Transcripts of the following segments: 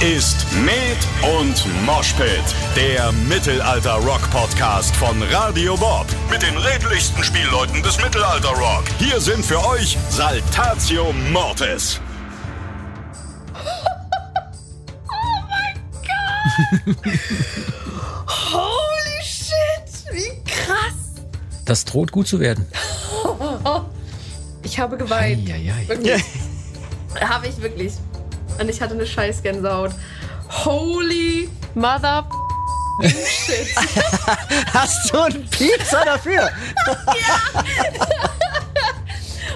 ist Med und Moshpit, der Mittelalter-Rock-Podcast von Radio Bob. Mit den redlichsten Spielleuten des Mittelalter-Rock. Hier sind für euch Saltatio Mortis. Holy shit, wie krass. Das droht gut zu werden. Ich habe geweint. Eieiei. Wirklich. habe ich wirklich. Und ich hatte eine Scheißgänsehaut. Holy mother shit. Hast du einen Piepser dafür?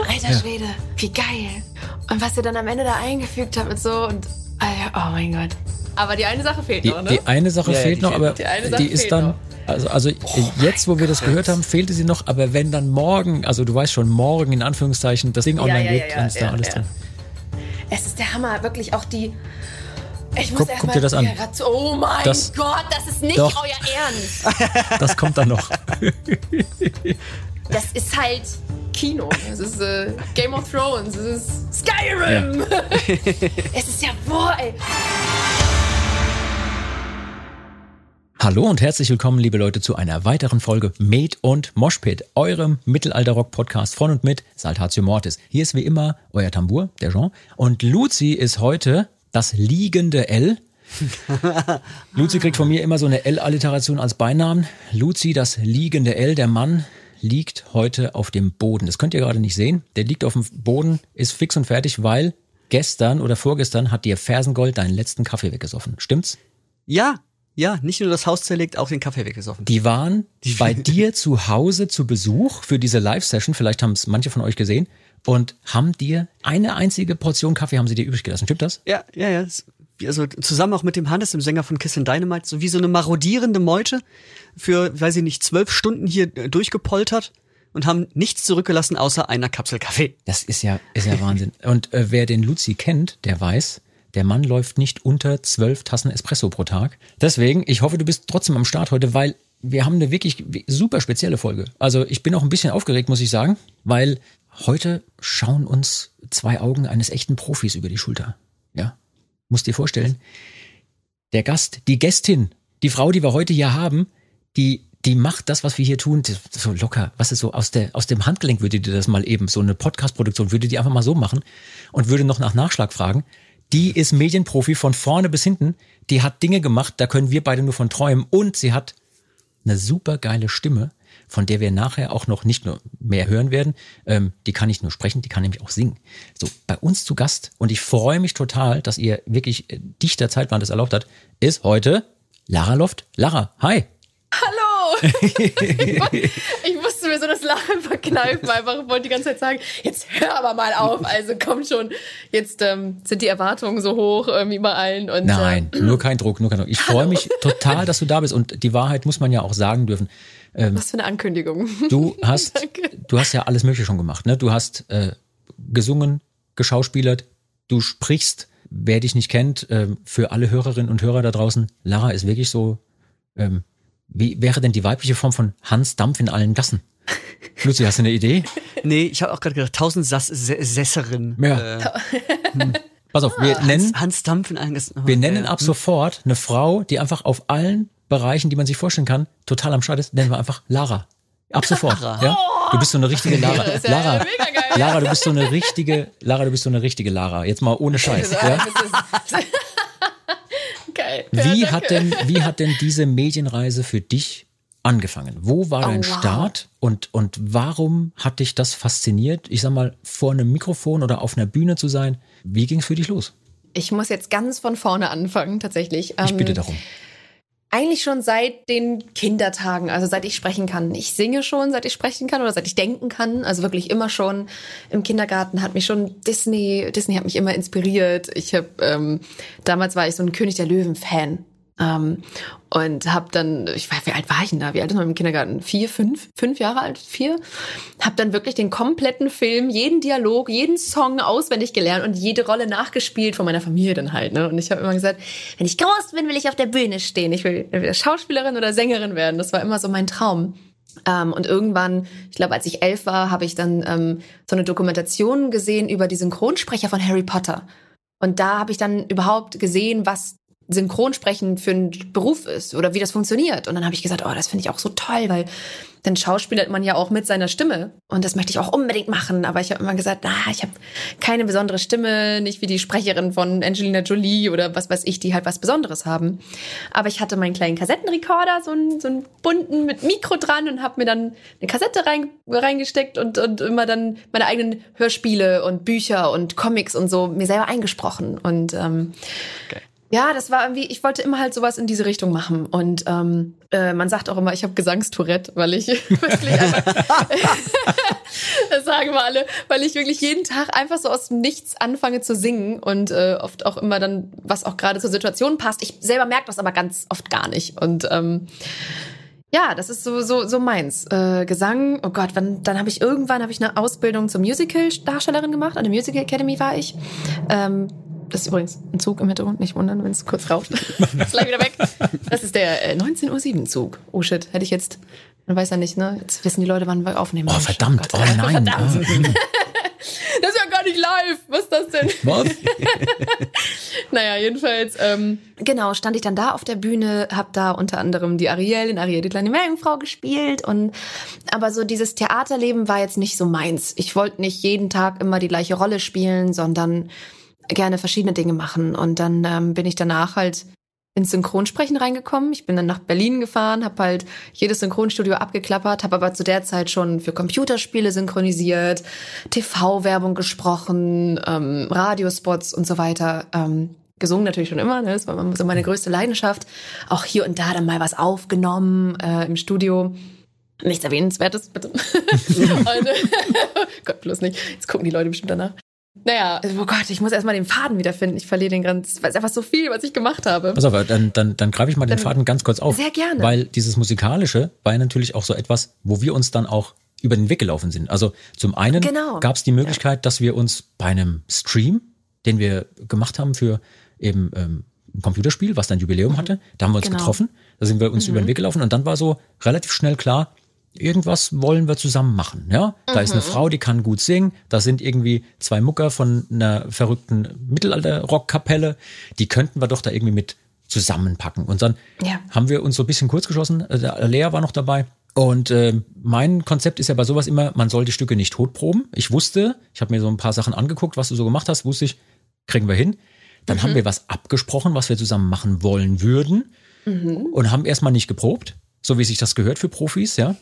Alter Schwede, wie geil. Und was ihr dann am Ende da eingefügt habt und so und Alter, oh mein Gott. Aber die eine Sache fehlt Die, noch, ne? die eine Sache Ja, ja, fehlt die noch, fehlt- aber die eine die, Sache ist dann. noch. Also, also jetzt, wo wir das gehört haben, fehlte sie noch, aber wenn dann morgen, also du weißt schon, morgen in Anführungszeichen, das Ding Ja, online ja, geht, ja, dann ist da ja, alles ja. drin. Es ist der Hammer, wirklich auch die. Ich muss Guck- erst guck mal dir das an. Oh mein Das- Gott, das ist nicht Doch. euer Ernst. Das kommt dann noch. Das ist halt Kino. Es ist äh, Game of Thrones. Es ist Skyrim. es ist ja boah, ey. Hallo und herzlich willkommen, liebe Leute, zu einer weiteren Folge Made und Moshpit, eurem Mittelalter-Rock-Podcast von und mit Saltatio Mortis. Hier ist wie immer euer Tambour, der Jean. Und Luzi ist heute das liegende L. Luzi kriegt von mir immer so eine L-Alliteration als Beinamen. Luzi, das liegende L, der Mann liegt heute auf dem Boden. Das könnt ihr gerade nicht sehen. Der liegt auf dem Boden, ist fix und fertig, weil gestern oder vorgestern hat dir Fersengold deinen letzten Kaffee weggesoffen. Stimmt's? Ja, ja, nicht nur das Haus zerlegt, auch den Kaffee weggesoffen. Die waren bei dir zu Hause zu Besuch für diese Live-Session, vielleicht haben es manche von euch gesehen, und haben dir eine einzige Portion Kaffee haben sie dir übrig gelassen. Stimmt das? Ja, ja, ja. Also zusammen auch mit dem Hannes, dem Sänger von Kiss and Dynamite, so wie so eine marodierende Meute für, weiß ich nicht, zwölf Stunden hier äh, durchgepoltert und haben nichts zurückgelassen außer einer Kapsel Kaffee. Das ist ja, ist ja Wahnsinn. Und äh, wer den Luzi kennt, der weiß, der Mann läuft nicht unter zwölf Tassen Espresso pro Tag. Deswegen, ich hoffe, du bist trotzdem am Start heute, weil wir haben eine wirklich super spezielle Folge. Also ich bin auch ein bisschen aufgeregt, muss ich sagen, weil heute schauen uns zwei Augen eines echten Profis über die Schulter. Ja, musst dir vorstellen, der Gast, die Gästin, die Frau, die wir heute hier haben, die die macht das, was wir hier tun, so locker. Was ist so aus der aus dem Handgelenk würde die das mal eben so eine Podcast-Produktion würde die einfach mal so machen und würde noch nach Nachschlag fragen. Die ist Medienprofi von vorne bis hinten. Die hat Dinge gemacht, da können wir beide nur von träumen. Und sie hat eine super geile Stimme, von der wir nachher auch noch nicht nur mehr hören werden. Ähm, die kann nicht nur sprechen, die kann nämlich auch singen. So, bei uns zu Gast, und ich freue mich total, dass ihr wirklich äh, dichter Zeitplan das erlaubt hat, ist heute Lara Loft. Lara, hi. Hallo! ich musste mir so das Lachen verkneifen, einfach Ich wollte die ganze Zeit sagen, jetzt hör aber mal auf. Also komm schon, jetzt ähm, sind die Erwartungen so hoch irgendwie bei allen. Und, Nein, Äh, nur kein Druck, nur kein Druck. Ich freue mich total, dass du da bist. Und die Wahrheit muss man ja auch sagen dürfen. was für eine Ankündigung. Du hast, du hast ja alles Mögliche schon gemacht. Ne? Du hast äh, gesungen, geschauspielert, du sprichst. Wer dich nicht kennt, ähm, für alle Hörerinnen und Hörer da draußen, Lara ist wirklich so. Ähm, wie wäre denn die weibliche Form von Hans Dampf in allen Gassen? Lucy, hast du eine Idee? Nee, ich habe auch gerade gedacht, tausend Sass Se- Sesserin. Ja. Äh, Pass auf, wir nennen, Hans, Hans Dampf in allen Gassen. wir nennen Äh, ab sofort eine Frau, die einfach auf allen Bereichen, die man sich vorstellen kann, total am Start ist, nennen wir einfach Lara. Ab sofort. Ja? Du bist so eine richtige Lara. ja Lara, mega geil. Lara, du bist so eine richtige, Lara, du bist so eine richtige Lara. Jetzt mal ohne Scheiß. Ja? Geil. Wie Ja, hat danke. denn, wie hat denn diese Medienreise für dich angefangen? Wo war Oh, dein wow. Start und, und warum hat dich das fasziniert? Ich sag mal, vor einem Mikrofon oder auf einer Bühne zu sein. Wie ging es für dich los? Ich muss jetzt ganz von vorne anfangen, tatsächlich. Ich Ähm, bitte darum. Eigentlich schon seit den Kindertagen, also seit ich sprechen kann. Ich singe schon, seit ich sprechen kann oder seit ich denken kann. Also wirklich immer schon im Kindergarten hat mich schon Disney, Disney hat mich immer inspiriert. Ich habe ähm, damals war ich so ein König der Löwen Fan. Ähm, und habe dann, ich weiß, wie alt war ich denn da? Wie alt ist man im Kindergarten? Vier, fünf, fünf Jahre alt, vier. Habe dann wirklich den kompletten Film, jeden Dialog, jeden Song auswendig gelernt und jede Rolle nachgespielt von meiner Familie dann halt. Ne? Und ich habe immer gesagt, wenn ich groß bin, will ich auf der Bühne stehen. Ich will entweder Schauspielerin oder Sängerin werden. Das war immer so mein Traum. Ähm, und irgendwann, ich glaube, als ich elf war, habe ich dann ähm, so eine Dokumentation gesehen über die Synchronsprecher von Harry Potter. Und da habe ich dann überhaupt gesehen, was Synchronsprechen für ein Beruf ist oder wie das funktioniert. Und dann habe ich gesagt, oh, das finde ich auch so toll, weil dann schauspielert man ja auch mit seiner Stimme. Und das möchte ich auch unbedingt machen. Aber ich habe immer gesagt, ah, ich habe keine besondere Stimme, nicht wie die Sprecherin von Angelina Jolie oder was weiß ich, die halt was Besonderes haben. Aber ich hatte meinen kleinen Kassettenrekorder, so einen, so einen bunten mit Mikro dran und habe mir dann eine Kassette rein, reingesteckt und, und immer dann meine eigenen Hörspiele und Bücher und Comics und so mir selber eingesprochen. Und ähm, okay ja, das war irgendwie, ich wollte immer halt sowas in diese Richtung machen. Und ähm, äh, man sagt auch immer, ich habe Gesangstourette, weil ich wirklich einfach, das sagen wir alle, weil ich wirklich jeden Tag einfach so aus dem Nichts anfange zu singen und äh, oft auch immer dann, was auch gerade zur Situation passt. Ich selber merke das aber ganz oft gar nicht. Und ähm, ja, das ist so so so meins. Äh, Gesang. Oh Gott, wann, dann habe ich irgendwann habe ich eine Ausbildung zur Musical-Darstellerin gemacht. An der Musical Academy war ich. Ähm, das ist übrigens ein Zug im Hintergrund, nicht wundern, wenn es kurz raucht. ist gleich wieder weg. Das ist der äh, 19.07 Uhr Zug. Oh shit, hätte ich jetzt, man weiß ja nicht, ne? Jetzt wissen die Leute, wann wir aufnehmen. Oh, verdammt. Oh, oh nein. Verdammt. Ah. das ist ja gar nicht live. Was ist das denn? Was? naja, jedenfalls, ähm, genau, stand ich dann da auf der Bühne, hab da unter anderem die Ariel in Ariel, die kleine Meerjungfrau gespielt und, aber so dieses Theaterleben war jetzt nicht so meins. Ich wollte nicht jeden Tag immer die gleiche Rolle spielen, sondern gerne verschiedene Dinge machen. Und dann ähm, bin ich danach halt ins Synchronsprechen reingekommen. Ich bin dann nach Berlin gefahren, habe halt jedes Synchronstudio abgeklappert, habe aber zu der Zeit schon für Computerspiele synchronisiert, TV-Werbung gesprochen, ähm, Radiospots und so weiter. Ähm, gesungen natürlich schon immer, ne? das war so meine größte Leidenschaft. Auch hier und da dann mal was aufgenommen äh, im Studio. Nichts Erwähnenswertes, bitte. und, Gott, bloß nicht. Jetzt gucken die Leute bestimmt danach. Naja, oh Gott, ich muss erstmal den Faden wiederfinden. Ich verliere den ganz, weil es einfach so viel, was ich gemacht habe. Pass auf, dann, dann, dann greife ich mal den dann, Faden ganz kurz auf. Sehr gerne. Weil dieses Musikalische war ja natürlich auch so etwas, wo wir uns dann auch über den Weg gelaufen sind. Also zum einen genau. gab es die Möglichkeit, ja. dass wir uns bei einem Stream, den wir gemacht haben für eben ähm, ein Computerspiel, was dann Jubiläum mhm. hatte, da haben wir uns genau. getroffen, da sind wir uns mhm. über den Weg gelaufen und dann war so relativ schnell klar, irgendwas wollen wir zusammen machen. Ja, da mhm. ist eine mhm. Frau, die kann gut singen. Da sind irgendwie zwei Mucker von einer verrückten Mittelalter-Rockkapelle. Die könnten wir doch da irgendwie mit zusammenpacken. Und dann ja. haben wir uns so ein bisschen kurz geschossen. Äh, Lea war noch dabei. Und äh, mein Konzept ist ja bei sowas immer, man soll die Stücke nicht totproben. Ich wusste, ich habe mir so ein paar Sachen angeguckt, was du so gemacht hast, wusste ich, kriegen wir hin. Dann mhm. haben wir was abgesprochen, was wir zusammen machen wollen würden. Mhm. Und haben erstmal nicht geprobt so wie sich das gehört für Profis, ja.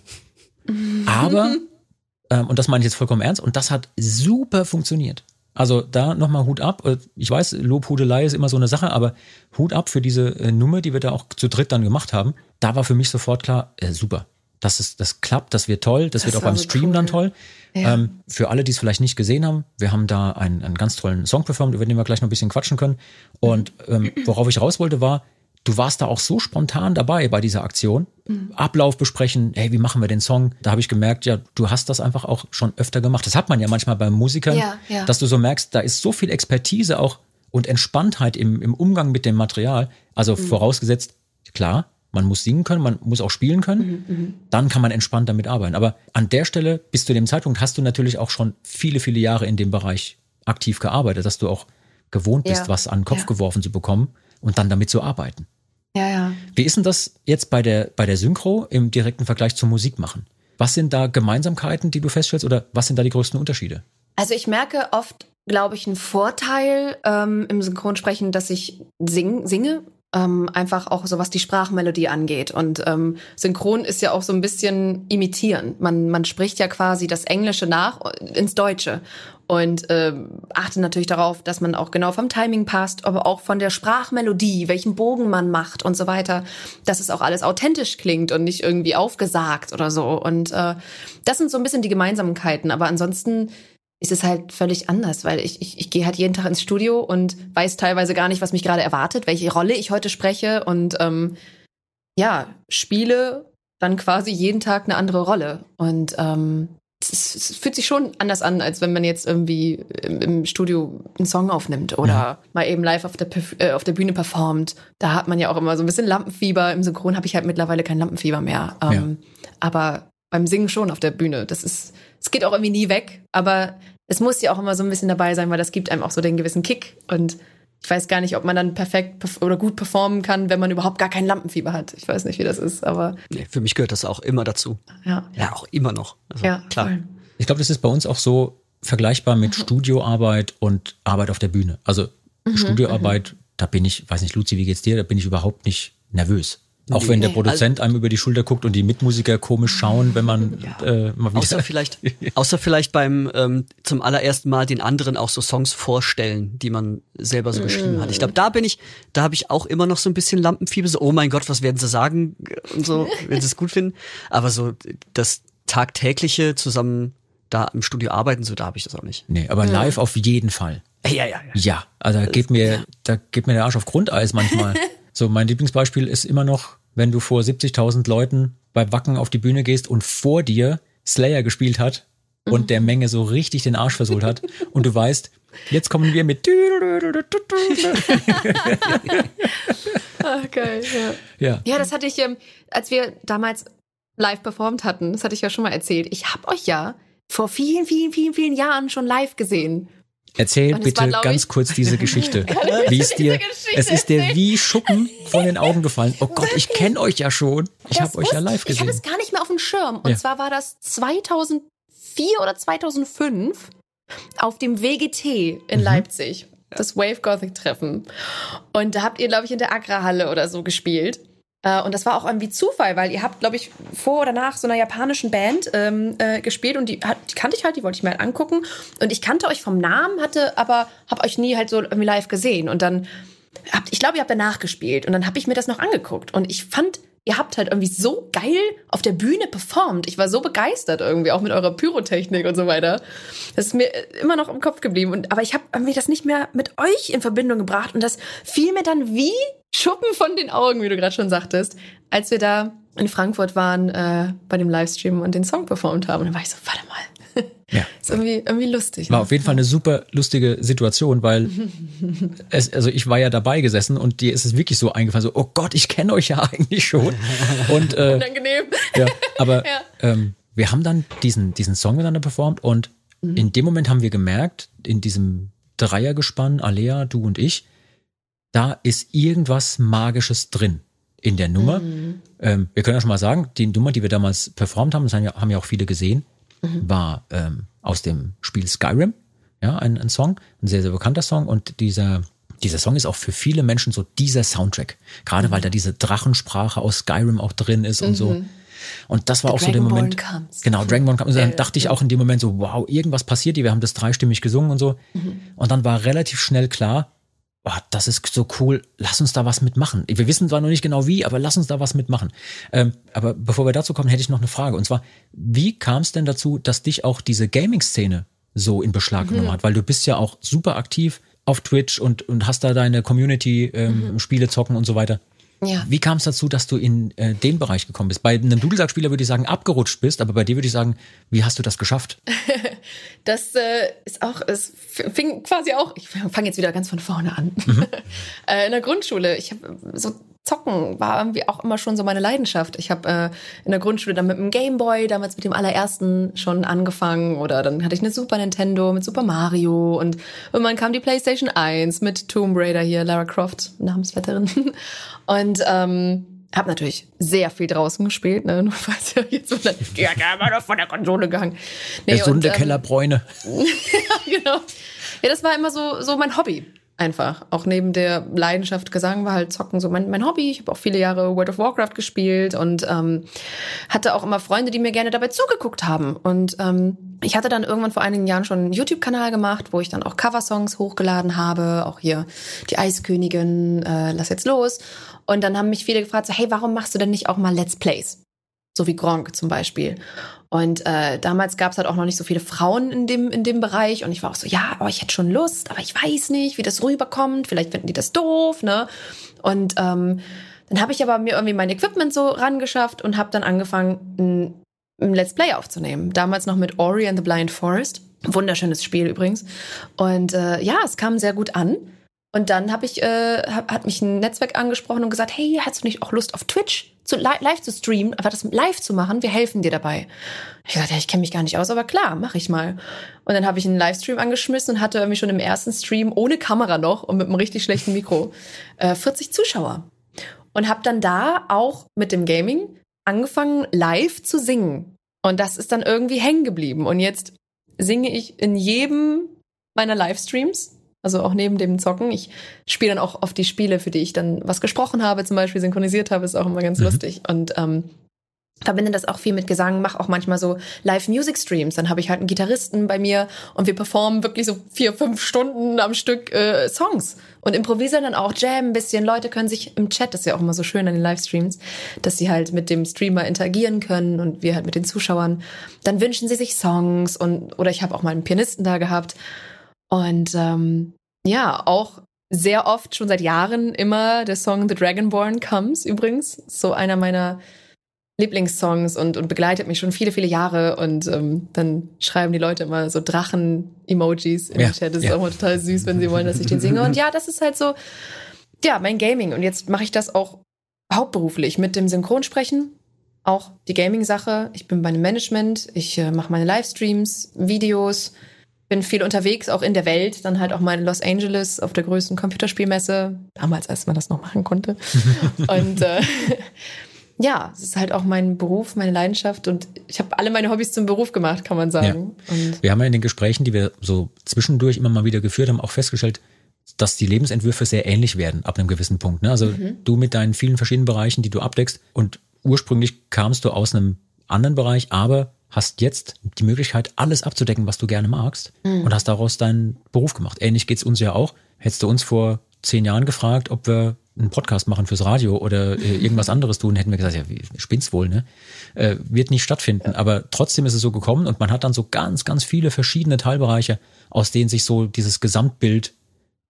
Aber, ähm, und das meine ich jetzt vollkommen ernst, und das hat super funktioniert. Also da nochmal Hut ab. Äh, ich weiß, Lobhudelei ist immer so eine Sache, aber Hut ab für diese äh, Nummer, die wir da auch zu dritt dann gemacht haben. Da war für mich sofort klar, äh, super. Das ist, das klappt, das wird toll, das, das wird auch beim Stream cool. dann toll. Ja. Ähm, für alle, die es vielleicht nicht gesehen haben, wir haben da einen, einen ganz tollen Song performt, über den wir gleich noch ein bisschen quatschen können. Und ähm, worauf ich raus wollte, war, Du warst da auch so spontan dabei bei dieser Aktion. Mhm. Ablauf besprechen, hey, wie machen wir den Song? Da habe ich gemerkt, ja, du hast das einfach auch schon öfter gemacht. Das hat man ja manchmal bei Musikern, ja, ja. dass du so merkst, da ist so viel Expertise auch und Entspanntheit im, im Umgang mit dem Material. Also mhm. vorausgesetzt, klar, man muss singen können, man muss auch spielen können, mhm, mhm, dann kann man entspannt damit arbeiten. Aber an der Stelle, bis zu dem Zeitpunkt, hast du natürlich auch schon viele, viele Jahre in dem Bereich aktiv gearbeitet, dass du auch gewohnt bist, ja. was an den Kopf geworfen zu bekommen und dann damit zu arbeiten. Ja, ja. Wie ist denn das jetzt bei der, bei der Synchro im direkten Vergleich zum Musikmachen? Was sind da Gemeinsamkeiten, die du feststellst, oder was sind da die größten Unterschiede? Also ich merke oft, glaube ich, einen Vorteil ähm, im Synchronsprechen, dass ich sing, singe ähm, einfach auch so was die Sprachmelodie angeht. Und ähm, Synchron ist ja auch so ein bisschen imitieren. Man, man spricht ja quasi das Englische nach ins Deutsche und ähm, achte natürlich darauf, dass man auch genau vom Timing passt, aber auch von der Sprachmelodie, welchen Bogen man macht und so weiter, dass es auch alles authentisch klingt und nicht irgendwie aufgesagt oder so. Und äh, das sind so ein bisschen die Gemeinsamkeiten. Aber ansonsten ist es halt völlig anders, weil ich, ich, ich gehe halt jeden Tag ins Studio und weiß teilweise gar nicht, was mich gerade erwartet, welche Rolle ich heute spreche und ähm, ja, spiele dann quasi jeden Tag eine andere Rolle. Und ähm, es, fühlt sich schon anders an, als wenn man jetzt irgendwie im, im Studio einen Song aufnimmt oder ja. mal eben live auf der, äh, auf der Bühne performt. Da hat man ja auch immer so ein bisschen Lampenfieber. Im Synchron habe ich halt mittlerweile kein Lampenfieber mehr. Ähm, ja. Aber beim Singen schon auf der Bühne. Das ist, es geht auch irgendwie nie weg, aber es muss ja auch immer so ein bisschen dabei sein, weil das gibt einem auch so den gewissen Kick. Und ich weiß gar nicht, ob man dann perfekt perf- oder gut performen kann, wenn man überhaupt gar kein Lampenfieber hat. Ich weiß nicht, wie das ist, aber Nee, für mich gehört das auch immer dazu. ja. Ja, auch immer noch. Also, Ja, klar. voll. Ich glaube, das ist bei uns auch so vergleichbar mit Studioarbeit und Arbeit auf der Bühne. Also Studioarbeit, da bin ich, weiß nicht, Luzi, wie geht's dir? Da bin ich überhaupt nicht nervös. Auch wenn der. Produzent einem über die Schulter guckt und die Mitmusiker komisch schauen, wenn man äh, mal wieder. Außer vielleicht, außer vielleicht beim ähm, zum allerersten Mal den anderen auch so Songs vorstellen, die man selber so geschrieben hat. Ich glaube, da bin ich, da habe ich auch immer noch so ein bisschen Lampenfieber, so, oh mein Gott, was werden sie sagen und so, wenn sie es gut finden. Aber so das tagtägliche zusammen da im Studio arbeiten, so da habe ich das auch nicht. nee, aber live auf jeden Fall. Ja, ja, ja. Ja, also da geht mir, da geht mir der Arsch auf Grundeis manchmal. so, mein Lieblingsbeispiel ist immer noch, wenn du vor 70.000 Leuten bei Wacken auf die Bühne gehst und vor dir Slayer gespielt hat und der Menge so richtig den Arsch versohlt hat und du weißt, jetzt kommen wir mit geil, ja. ja. Ja, das hatte ich, ähm, als wir damals live performt hatten, das hatte ich ja schon mal erzählt. Ich habe euch ja vor vielen, vielen, vielen, vielen Jahren schon live gesehen. Erzähl bitte war, ganz ich- kurz diese Geschichte. ich Wie es dir, Geschichte es ist dir wie Schuppen von den Augen gefallen. Oh Gott, ich kenne euch ja schon. Ich habe euch ja live Ich hatte gesehen. es gar nicht mehr auf dem Schirm. Und Ja. zwar war das 2004 oder 2005 auf dem WGT in Leipzig. Das Wave Gothic Treffen. Und da habt ihr, glaube ich, in der Agra-Halle oder so gespielt. Äh, Und das war auch irgendwie Zufall, weil ihr habt, glaube ich, vor oder nach so einer japanischen Band ähm, äh, gespielt und die, die kannte ich halt, die wollte ich mir halt angucken. Und ich kannte euch vom Namen, hatte aber, habe euch nie halt so irgendwie live gesehen. Und dann habt, ich glaube, ihr habt danach gespielt und dann habe ich mir das noch angeguckt und ich fand, ihr habt halt irgendwie so geil auf der Bühne performt. Ich war so begeistert irgendwie, auch mit eurer Pyrotechnik und so weiter. Das ist mir äh, immer noch im Kopf geblieben. Und, aber ich habe irgendwie das nicht mehr mit euch in Verbindung gebracht und das fiel mir dann wie Schuppen von den Augen, wie du gerade schon sagtest, als wir da in Frankfurt waren äh, bei dem Livestream und den Song performt haben. Und dann war ich so, warte mal. Ja. ist irgendwie, irgendwie lustig. War Ne? auf jeden Fall eine super lustige Situation, weil es, also ich war ja dabei gesessen und dir ist es wirklich so eingefallen, so, oh Gott, ich kenne euch ja eigentlich schon. Und äh, Unangenehm. ja, aber Ja. ähm, wir haben dann diesen, diesen Song miteinander performt und in dem Moment haben wir gemerkt, in diesem Dreiergespann, Alea, du und ich, da ist irgendwas Magisches drin in der Nummer. Ähm, wir können ja schon mal sagen, die Nummer, die wir damals performt haben, das haben ja, haben ja auch viele gesehen, war ähm, aus dem Spiel Skyrim, ja, ein, ein Song, ein sehr, sehr bekannter Song und dieser dieser Song ist auch für viele Menschen so dieser Soundtrack. Gerade weil da diese Drachensprache aus Skyrim auch drin ist und so. Und das war The auch so der Moment. comes. Genau, Dragonborn kam. Und dann dachte ich auch in dem Moment so, wow, irgendwas passiert hier. Wir haben das dreistimmig gesungen und so. Und dann war relativ schnell klar, oh, das ist so cool, lass uns da was mitmachen. Wir wissen zwar noch nicht genau wie, aber lass uns da was mitmachen. Ähm, aber bevor wir dazu kommen, hätte ich noch eine Frage. Und zwar, wie kam es denn dazu, dass dich auch diese Gaming-Szene so in Beschlag genommen hat? Weil du bist ja auch super aktiv auf Twitch und, und hast da deine Community, ähm, Spiele zocken und so weiter. Ja. Wie kam es dazu, dass du in äh, den Bereich gekommen bist? Bei einem Dudelsack-Spieler würde ich sagen, abgerutscht bist, aber bei dir würde ich sagen, wie hast du das geschafft? Das äh, ist auch, es fing quasi auch, ich fange jetzt wieder ganz von vorne an. äh, in der Grundschule, ich habe so Zocken war irgendwie auch immer schon so meine Leidenschaft. Ich habe äh, in der Grundschule dann mit dem Gameboy, damals mit dem allerersten schon angefangen oder dann hatte ich eine Super Nintendo mit Super Mario und irgendwann kam die PlayStation 1 mit Tomb Raider hier, Lara Croft, Namensvetterin. Und ähm, habe natürlich sehr viel draußen gespielt, ne? Nur falls ihr jetzt so ja, ja, war doch von der Konsole gegangen. Nee, Gesunde und, ähm, Kellerbräune. genau. Ja, das war immer so, so mein Hobby. Einfach. Auch neben der Leidenschaft Gesang war halt Zocken so mein, mein Hobby. Ich habe auch viele Jahre World of Warcraft gespielt und ähm, hatte auch immer Freunde, die mir gerne dabei zugeguckt haben. Und ähm, ich hatte dann irgendwann vor einigen Jahren schon einen YouTube-Kanal gemacht, wo ich dann auch Coversongs hochgeladen habe. Auch hier die Eiskönigin, äh, lass jetzt los. Und dann haben mich viele gefragt, so, hey, warum machst du denn nicht auch mal Let's Plays? So wie Gronk zum Beispiel. Und äh, damals gab es halt auch noch nicht so viele Frauen in dem, in dem Bereich. Und ich war auch so, ja, aber ich hätte schon Lust, aber ich weiß nicht, wie das rüberkommt. Vielleicht finden die das doof, ne? Und ähm, dann habe ich aber mir irgendwie mein Equipment so rangeschafft und habe dann angefangen, ein, ein Let's Play aufzunehmen. Damals noch mit Ori and the Blind Forest. Wunderschönes Spiel übrigens. Und äh, ja, es kam sehr gut an. Und dann habe ich, äh, hab, hat mich ein Netzwerk angesprochen und gesagt, hey, hast du nicht auch Lust auf Twitch zu li live zu streamen, aber das live zu machen? Wir helfen dir dabei. Ich gesagt, ja, ich kenne mich gar nicht aus, aber klar, mache ich mal. Und dann habe ich einen Livestream angeschmissen und hatte irgendwie schon im ersten Stream ohne Kamera noch und mit einem richtig schlechten Mikro äh, 40 Zuschauer. Und habe dann da auch mit dem Gaming angefangen, live zu singen. Und das ist dann irgendwie hängen geblieben. Und jetzt singe ich in jedem meiner Livestreams also auch neben dem Zocken. Ich spiele dann auch oft die Spiele, für die ich dann was gesprochen habe, zum Beispiel synchronisiert habe, ist auch immer ganz mhm. lustig. Und ähm, verbinde das auch viel mit Gesang, mache auch manchmal so Live-Music-Streams. Dann habe ich halt einen Gitarristen bei mir und wir performen wirklich so vier, fünf Stunden am Stück äh, Songs und improvisieren dann auch, jam ein bisschen. Leute können sich im Chat, das ist ja auch immer so schön an den Livestreams, dass sie halt mit dem Streamer interagieren können und wir halt mit den Zuschauern. Dann wünschen sie sich Songs und oder ich habe auch mal einen Pianisten da gehabt und ähm, ja, auch sehr oft, schon seit Jahren, immer der Song The Dragonborn Comes übrigens. So einer meiner Lieblingssongs und, und begleitet mich schon viele, viele Jahre. Und ähm, dann schreiben die Leute immer so Drachen-Emojis in ja, den Chat. Das ja. ist auch immer total süß, wenn sie wollen, dass ich den singe. Und ja, das ist halt so, ja, mein Gaming. Und jetzt mache ich das auch hauptberuflich mit dem Synchronsprechen. Auch die Gaming-Sache. Ich bin bei einem Management. Ich äh, mache meine Livestreams, Videos bin viel unterwegs, auch in der Welt. Dann halt auch mal in Los Angeles auf der größten Computerspielmesse. Damals, als man das noch machen konnte. und äh, ja, es ist halt auch mein Beruf, meine Leidenschaft. Und ich habe alle meine Hobbys zum Beruf gemacht, kann man sagen. Ja. wir haben ja in den Gesprächen, die wir so zwischendurch immer mal wieder geführt haben, auch festgestellt, dass die Lebensentwürfe sehr ähnlich werden ab einem gewissen Punkt. Ne? Also mhm. du mit deinen vielen verschiedenen Bereichen, die du abdeckst und ursprünglich kamst du aus einem anderen Bereich, aber hast jetzt die Möglichkeit, alles abzudecken, was du gerne magst mhm. und hast daraus deinen Beruf gemacht. Ähnlich geht's uns ja auch. Hättest du uns vor zehn Jahren gefragt, ob wir einen Podcast machen fürs Radio oder äh, irgendwas anderes tun, hätten wir gesagt, ja, spinn's wohl, ne? Äh, wird nicht stattfinden. Aber trotzdem ist es so gekommen und man hat dann so ganz, ganz viele verschiedene Teilbereiche, aus denen sich so dieses Gesamtbild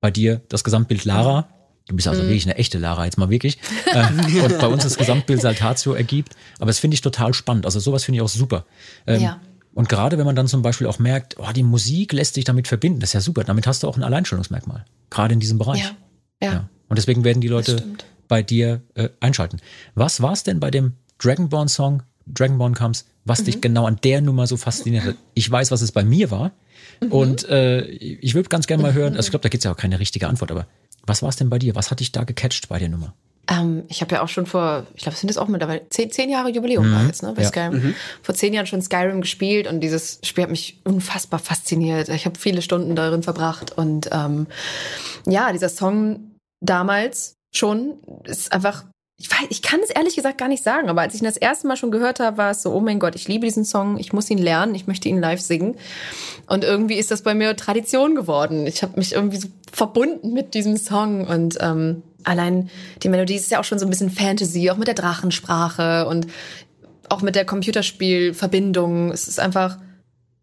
bei dir, das Gesamtbild Lara, Du bist also mhm. wirklich eine echte Lara, jetzt mal wirklich. Äh, und bei uns das Gesamtbild Saltatio ergibt. Aber das finde ich total spannend. Also sowas finde ich auch super. Ähm, ja. Und gerade wenn man dann zum Beispiel auch merkt, oh, die Musik lässt sich damit verbinden, das ist ja super. Damit hast du auch ein Alleinstellungsmerkmal. Gerade in diesem Bereich. Ja. ja. ja. Und deswegen werden die Leute bei dir äh, einschalten. Was war es denn bei dem Dragonborn-Song, Dragonborn Comes, was mhm. dich genau an der Nummer so fasziniert hat? Ich weiß, was es bei mir war. Mhm. Und äh, ich würde ganz gerne mal hören, also ich glaube, da gibt es ja auch keine richtige Antwort, aber was war es denn bei dir? Was hat dich da gecatcht bei der Nummer? Ähm, ich habe ja auch schon vor, ich glaube, es sind jetzt auch mittlerweile zehn, zehn Jahre Jubiläum mhm. war jetzt, ne, bei ja. Skyrim. Mhm. Vor zehn Jahren schon Skyrim gespielt und dieses Spiel hat mich unfassbar fasziniert. Ich habe viele Stunden darin verbracht und ähm, ja, dieser Song damals schon ist einfach ich weiß, ich kann es ehrlich gesagt gar nicht sagen, aber als ich ihn das erste Mal schon gehört habe, war es so, oh mein Gott, ich liebe diesen Song, ich muss ihn lernen, ich möchte ihn live singen. Und irgendwie ist das bei mir Tradition geworden. Ich habe mich irgendwie so verbunden mit diesem Song und ähm, allein die Melodie ist ja auch schon so ein bisschen Fantasy, auch mit der Drachensprache und auch mit der Computerspielverbindung. Es ist einfach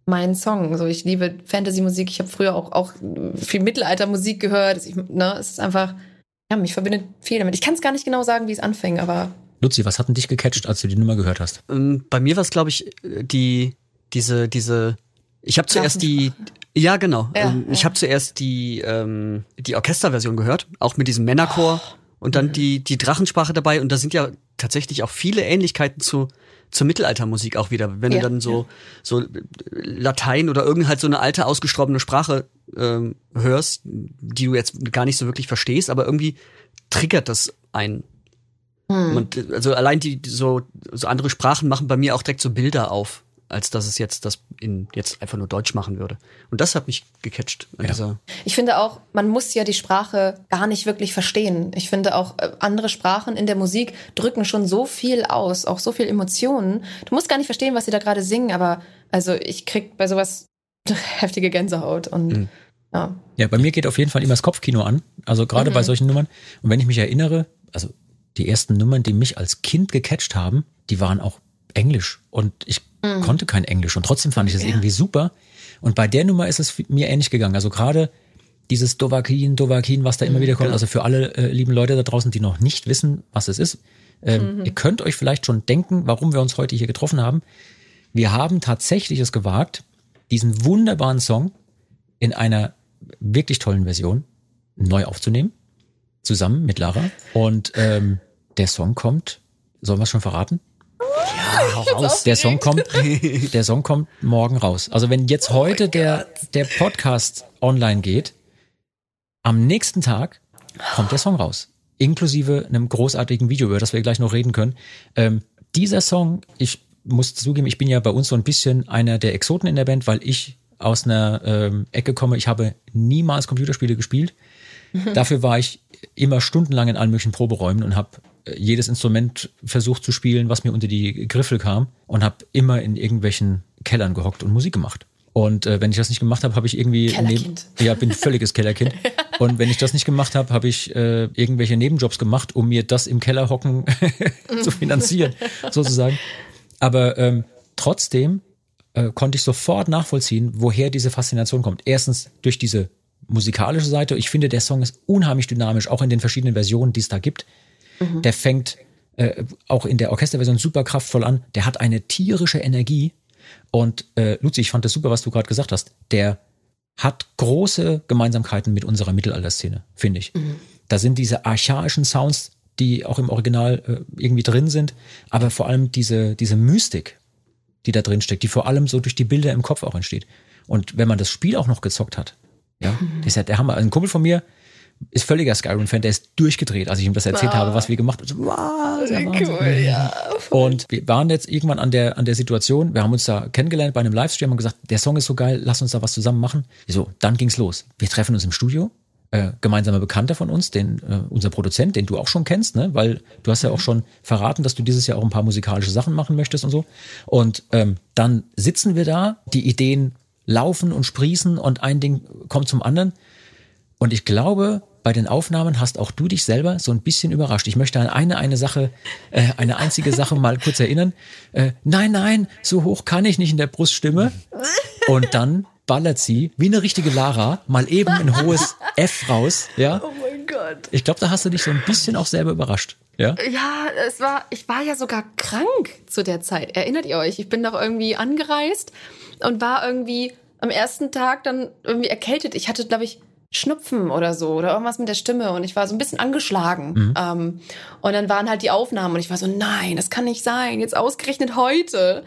mein Song. So, ich liebe Fantasy-Musik. Ich habe früher auch, auch viel Mittelaltermusik gehört. Ich, ne, es ist einfach ja, mich verbindet viel damit. Ich kann es gar nicht genau sagen, wie es anfängt, aber. Luzi, was hat denn dich gecatcht, als du die Nummer gehört hast? Ähm, bei mir war es, glaube ich, die, diese, diese, ich habe zuerst die, ja genau, ja, ähm, ich ja. habe zuerst die, ähm, die Orchesterversion gehört, auch mit diesem Männerchor oh. und dann mhm. die, die Drachensprache dabei und da sind ja tatsächlich auch viele Ähnlichkeiten zu, zur Mittelaltermusik auch wieder. Wenn ja, du dann so, ja. so Latein oder irgend halt so eine alte ausgestorbene Sprache ähm, hörst, die du jetzt gar nicht so wirklich verstehst, aber irgendwie triggert das einen. Hm. Und, also allein die so, so andere Sprachen machen bei mir auch direkt so Bilder auf als dass es jetzt das in jetzt einfach nur Deutsch machen würde. Und das hat mich gecatcht. Ja. Ich finde auch, man muss ja die Sprache gar nicht wirklich verstehen. Ich finde auch, äh, andere Sprachen in der Musik drücken schon so viel aus, auch so viel Emotionen. Du musst gar nicht verstehen, was sie da gerade singen, aber also ich krieg bei sowas heftige Gänsehaut und mhm. ja. Ja, bei mir geht auf jeden Fall immer das Kopfkino an. Also gerade mhm. bei solchen Nummern. Und wenn ich mich erinnere, also die ersten Nummern, die mich als Kind gecatcht haben, die waren auch Englisch. Und ich mhm. konnte kein Englisch und trotzdem fand ich das ja. irgendwie super. Und bei der Nummer ist es mir ähnlich gegangen. Also gerade dieses Dovakin, Dovakin, was da immer mhm, wieder kommt. Also für alle äh, lieben Leute da draußen, die noch nicht wissen, was es ist. Ähm, mhm. Ihr könnt euch vielleicht schon denken, warum wir uns heute hier getroffen haben. Wir haben tatsächlich es gewagt, diesen wunderbaren Song in einer wirklich tollen Version neu aufzunehmen, zusammen mit Lara. Und ähm, der Song kommt, sollen wir es schon verraten? Raus. Der Song kommt, der Song kommt morgen raus. Also wenn jetzt heute der, der Podcast online geht, am nächsten Tag kommt der Song raus. Inklusive einem großartigen Video, über das wir gleich noch reden können. Ähm, dieser Song, ich muss zugeben, ich bin ja bei uns so ein bisschen einer der Exoten in der Band, weil ich aus einer ähm, Ecke komme. Ich habe niemals Computerspiele gespielt. Dafür war ich immer stundenlang in allen möglichen Proberäumen und habe jedes Instrument versucht zu spielen, was mir unter die Griffel kam und habe immer in irgendwelchen Kellern gehockt und Musik gemacht. Und äh, wenn ich das nicht gemacht habe, habe ich irgendwie Kellerkind. ja bin völliges Kellerkind. Und wenn ich das nicht gemacht habe, habe ich äh, irgendwelche Nebenjobs gemacht, um mir das im Keller hocken zu finanzieren, sozusagen. Aber ähm, trotzdem äh, konnte ich sofort nachvollziehen, woher diese Faszination kommt. Erstens durch diese musikalische Seite. Ich finde, der Song ist unheimlich dynamisch, auch in den verschiedenen Versionen, die es da gibt. Der fängt äh, auch in der Orchesterversion super kraftvoll an. Der hat eine tierische Energie. Und äh, Luzi, ich fand das super, was du gerade gesagt hast. Der hat große Gemeinsamkeiten mit unserer Mittelalterszene, finde ich. Da sind diese archaischen Sounds, die auch im Original äh, irgendwie drin sind, aber vor allem diese, diese Mystik, die da drin steckt, die vor allem so durch die Bilder im Kopf auch entsteht. Und wenn man das Spiel auch noch gezockt hat, ja, das ist ja der Hammer. Ein Kumpel von mir ist völliger Skyrim-Fan, der ist durchgedreht, als ich ihm das erzählt habe, was wir gemacht haben. So, wow, ist ja Wahnsinn. Cool, ja. Und wir waren jetzt irgendwann an der, an der Situation, wir haben uns da kennengelernt bei einem Livestream und gesagt, der Song ist so geil, lass uns da was zusammen machen. So, dann ging's los. Wir treffen uns im Studio, äh, gemeinsamer Bekannter von uns, den, äh, unser Produzent, den du auch schon kennst, ne? weil du hast ja auch schon verraten, dass du dieses Jahr auch ein paar musikalische Sachen machen möchtest und so. Und ähm, dann sitzen wir da, die Ideen laufen und sprießen und ein Ding kommt zum anderen. Und ich glaube, bei den Aufnahmen hast auch du dich selber so ein bisschen überrascht. Ich möchte an eine, eine Sache, äh, eine einzige Sache mal kurz erinnern. Äh, nein, nein, so hoch kann ich nicht in der Bruststimme. Und dann ballert sie, wie eine richtige Lara, mal eben ein hohes F raus. Ja, Oh mein Gott. ich glaube, da hast du dich so ein bisschen auch selber überrascht. Ja, Ja, es war, ich war ja sogar krank zu der Zeit. Erinnert ihr euch? Ich bin doch irgendwie angereist und war irgendwie am ersten Tag dann irgendwie erkältet. Ich hatte, glaube ich, Schnupfen oder so oder irgendwas mit der Stimme und ich war so ein bisschen angeschlagen. Ähm, und dann waren halt die Aufnahmen und ich war so, nein, das kann nicht sein, jetzt ausgerechnet heute.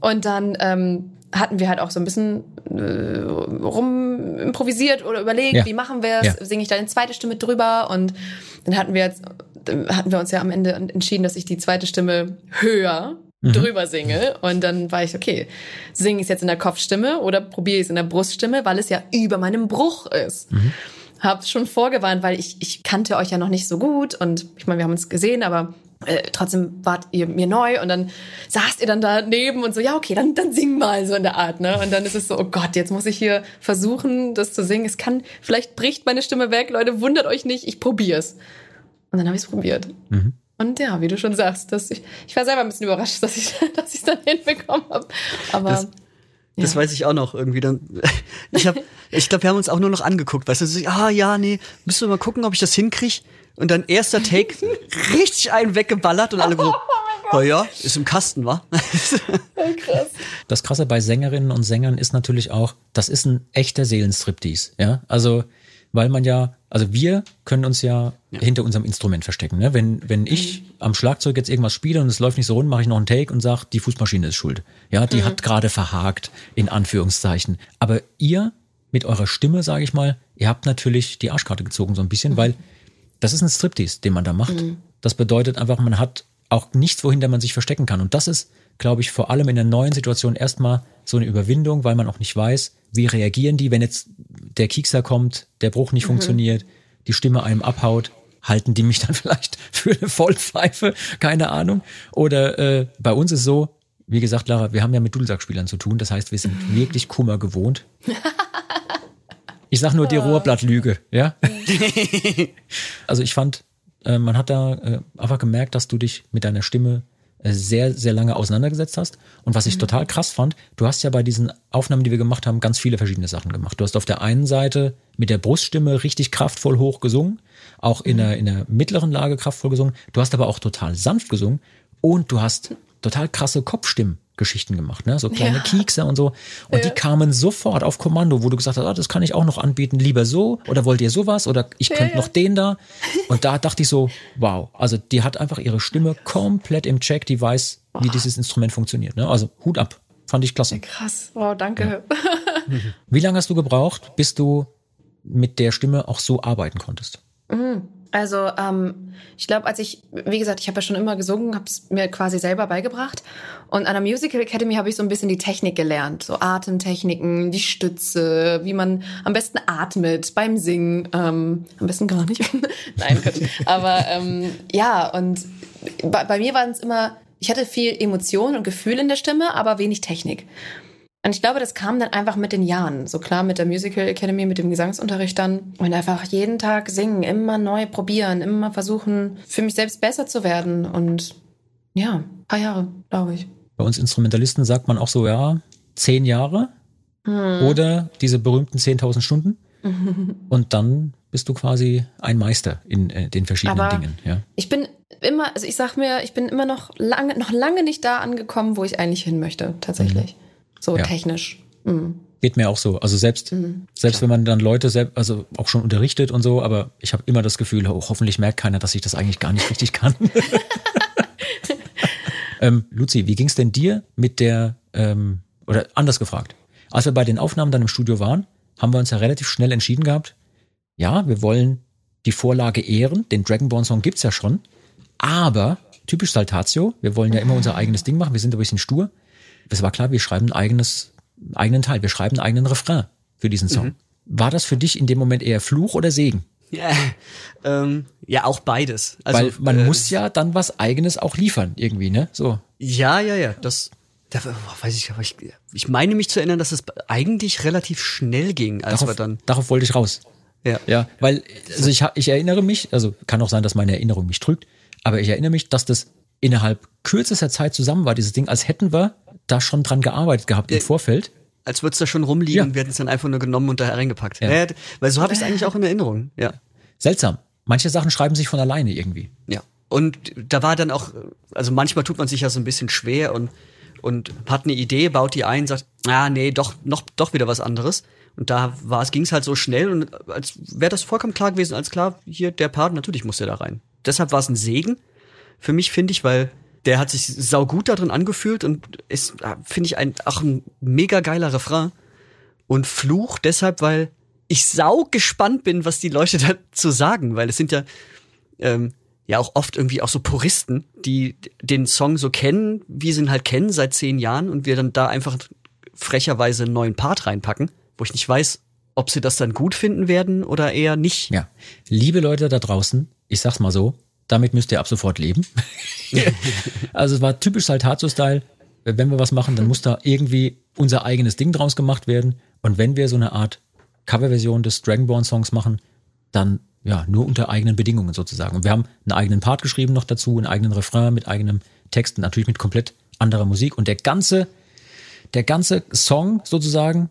Und dann ähm, hatten wir halt auch so ein bisschen äh, rum improvisiert oder überlegt, Ja. wie machen wir es, Ja. singe ich da eine zweite Stimme drüber und dann hatten wir jetzt, dann hatten wir uns ja am Ende entschieden, dass ich die zweite Stimme höher drüber singe und dann war ich, okay, singe ich es jetzt in der Kopfstimme oder probiere ich es in der Bruststimme, weil es ja über meinem Bruch ist. Hab's schon vorgewarnt, weil ich, ich kannte euch ja noch nicht so gut und ich meine, wir haben uns gesehen, aber äh, trotzdem wart ihr mir neu und dann saßt ihr dann daneben und so, ja, okay, dann, dann sing mal so in der Art, ne? Und dann ist es so, oh Gott, jetzt muss ich hier versuchen, das zu singen. Es kann, vielleicht bricht meine Stimme weg, Leute, wundert euch nicht, ich probier's. Und dann habe ich es probiert. Und ja, wie du schon sagst, dass ich, ich war selber ein bisschen überrascht, dass ich dass ich dann hinbekommen habe. Aber Das- Das weiß ich auch noch irgendwie. Dann, ich hab, ich glaube, wir haben uns auch nur noch angeguckt. Weißt du, so, ah ja, nee, müssen wir mal gucken, ob ich das hinkriege. Und dann erster Take, richtig einen weggeballert und alle so, oh ja, ist im Kasten, wa? krass. Das Krasse bei Sängerinnen und Sängern ist natürlich auch, das ist ein echter Seelenstriptease. Ja, also weil man ja, also wir können uns ja, hinter unserem Instrument verstecken. Ne? Wenn wenn ich am Schlagzeug jetzt irgendwas spiele und es läuft nicht so rund, mache ich noch einen Take und sage, die Fußmaschine ist schuld. Ja, die hat gerade verhakt in Anführungszeichen. Aber ihr mit eurer Stimme, sage ich mal, ihr habt natürlich die Arschkarte gezogen so ein bisschen, weil das ist ein Striptease, den man da macht. Das bedeutet einfach, man hat auch nichts, wohinter man sich verstecken kann. Und das ist, glaube ich, vor allem in der neuen Situation erstmal so eine Überwindung, weil man auch nicht weiß, wie reagieren die, wenn jetzt der Kiekser kommt, der Bruch nicht funktioniert, die Stimme einem abhaut. Halten die mich dann vielleicht für eine Vollpfeife? Keine Ahnung. Oder äh, bei uns ist so, wie gesagt, Lara, wir haben ja mit Dudelsackspielern zu tun. Das heißt, wir sind wirklich Kummer gewohnt. Ich sag nur die Rohrblattlüge, ja? Also ich fand, äh, man hat da äh, einfach gemerkt, dass du dich mit deiner Stimme sehr, sehr lange auseinandergesetzt hast. Und was ich total krass fand, du hast ja bei diesen Aufnahmen, die wir gemacht haben, ganz viele verschiedene Sachen gemacht. Du hast auf der einen Seite mit der Bruststimme richtig kraftvoll hoch gesungen, auch in der, in der mittleren Lage kraftvoll gesungen. Du hast aber auch total sanft gesungen und du hast total krasse Kopfstimmen Geschichten gemacht, ne? So kleine Ja. Kiekse und so. Und die kamen sofort auf Kommando, wo du gesagt hast, ah, das kann ich auch noch anbieten, lieber so oder wollt ihr sowas oder ich könnte noch den da. Und da dachte ich so, wow, also die hat einfach ihre Stimme komplett im Check, die weiß, wie dieses Instrument funktioniert. Ne? Also Hut ab, fand ich klasse. Krass. Wow, danke. Wie lange hast du gebraucht, bis du mit der Stimme auch so arbeiten konntest? Also ähm, ich glaube, als ich, wie gesagt, ich habe ja schon immer gesungen, habe es mir quasi selber beigebracht. Und an der Musical Academy habe ich so ein bisschen die Technik gelernt, so Atemtechniken, die Stütze, wie man am besten atmet beim Singen. Ähm, am besten gar nicht. Nein, Gott. Aber ähm, ja, und bei, bei mir waren es immer, ich hatte viel Emotion und Gefühl in der Stimme, aber wenig Technik. Und ich glaube, das kam dann einfach mit den Jahren. So klar mit der Musical Academy, mit dem Gesangsunterricht dann. Und einfach jeden Tag singen, immer neu probieren, immer versuchen, für mich selbst besser zu werden. Und ja, ein paar Jahre, glaube ich. Bei uns Instrumentalisten sagt man auch so, ja, zehn Jahre oder diese berühmten 10.000 Stunden. Und dann bist du quasi ein Meister in äh, den verschiedenen Aber- Dingen. Ja. Ich bin immer, also ich sag mir, ich bin immer noch lange, noch lange nicht da angekommen, wo ich eigentlich hin möchte, tatsächlich. So Ja. technisch. Mhm. Geht mir auch so. Also selbst, selbst wenn man dann Leute selbst, also auch schon unterrichtet und so, aber ich habe immer das Gefühl, oh, hoffentlich merkt keiner, dass ich das eigentlich gar nicht richtig kann. ähm, Luzi, wie ging es denn dir mit der, ähm, oder anders gefragt, als wir bei den Aufnahmen dann im Studio waren, haben wir uns ja relativ schnell entschieden gehabt, ja, wir wollen die Vorlage ehren, den Dragonborn-Song gibt's ja schon, aber typisch Saltatio, wir wollen ja immer unser eigenes Ding machen, wir sind ein bisschen stur. Es war klar, wir schreiben ein eigenes, einen eigenen Teil, wir schreiben einen eigenen Refrain für diesen Song. War das für dich in dem Moment eher Fluch oder Segen? Ja, ähm, ja auch beides. Also, Weil man äh, muss ja dann was eigenes auch liefern irgendwie, ne? So. Ja, ja, ja. Das, da weiß ich, aber ich, ich meine mich zu erinnern, dass es eigentlich relativ schnell ging, als wir Darauf, dann. darauf wollte ich raus. Ja. Ja, weil also ich, ich erinnere mich, also kann auch sein, dass meine Erinnerung mich trügt, aber ich erinnere mich, dass das innerhalb kürzester Zeit zusammen war, dieses Ding, als hätten wir da schon dran gearbeitet gehabt im Ja. Vorfeld. Als würde es da schon rumliegen Ja. und wir hätten es dann einfach nur genommen und da reingepackt. Ja. weil so habe ich es eigentlich auch in Erinnerung. Ja. Seltsam. Manche Sachen schreiben sich von alleine irgendwie. Ja. Und da war dann auch, also manchmal tut man sich ja so ein bisschen schwer und, und hat eine Idee, baut die ein, sagt, ah, nee, doch, noch, doch wieder was anderes. Und da war es, ging es halt so schnell und als wäre das vollkommen klar gewesen, als klar, hier der Part, natürlich muss der da rein. Deshalb war es ein Segen für mich, finde ich, weil der hat sich saugut da drin angefühlt und ist, finde ich, ein, auch ein mega geiler Refrain. Und Fluch deshalb, weil ich sau gespannt bin, was die Leute dazu sagen, weil es sind ja, ähm, ja auch oft irgendwie auch so Puristen, die den Song so kennen, wie sie ihn halt kennen seit zehn Jahren und wir dann da einfach frecherweise einen neuen Part reinpacken, wo ich nicht weiß, ob sie das dann gut finden werden oder eher nicht. Ja. Liebe Leute da draußen, ich sag's mal so, damit müsst ihr ab sofort leben. also es war typisch Saltatio-Style. Wenn wir was machen, dann muss da irgendwie unser eigenes Ding draus gemacht werden. Und wenn wir so eine Art Coverversion des Dragonborn-Songs machen, dann ja nur unter eigenen Bedingungen sozusagen. Und wir haben einen eigenen Part geschrieben noch dazu, einen eigenen Refrain mit eigenem Text, natürlich mit komplett anderer Musik. Und der ganze, der ganze Song sozusagen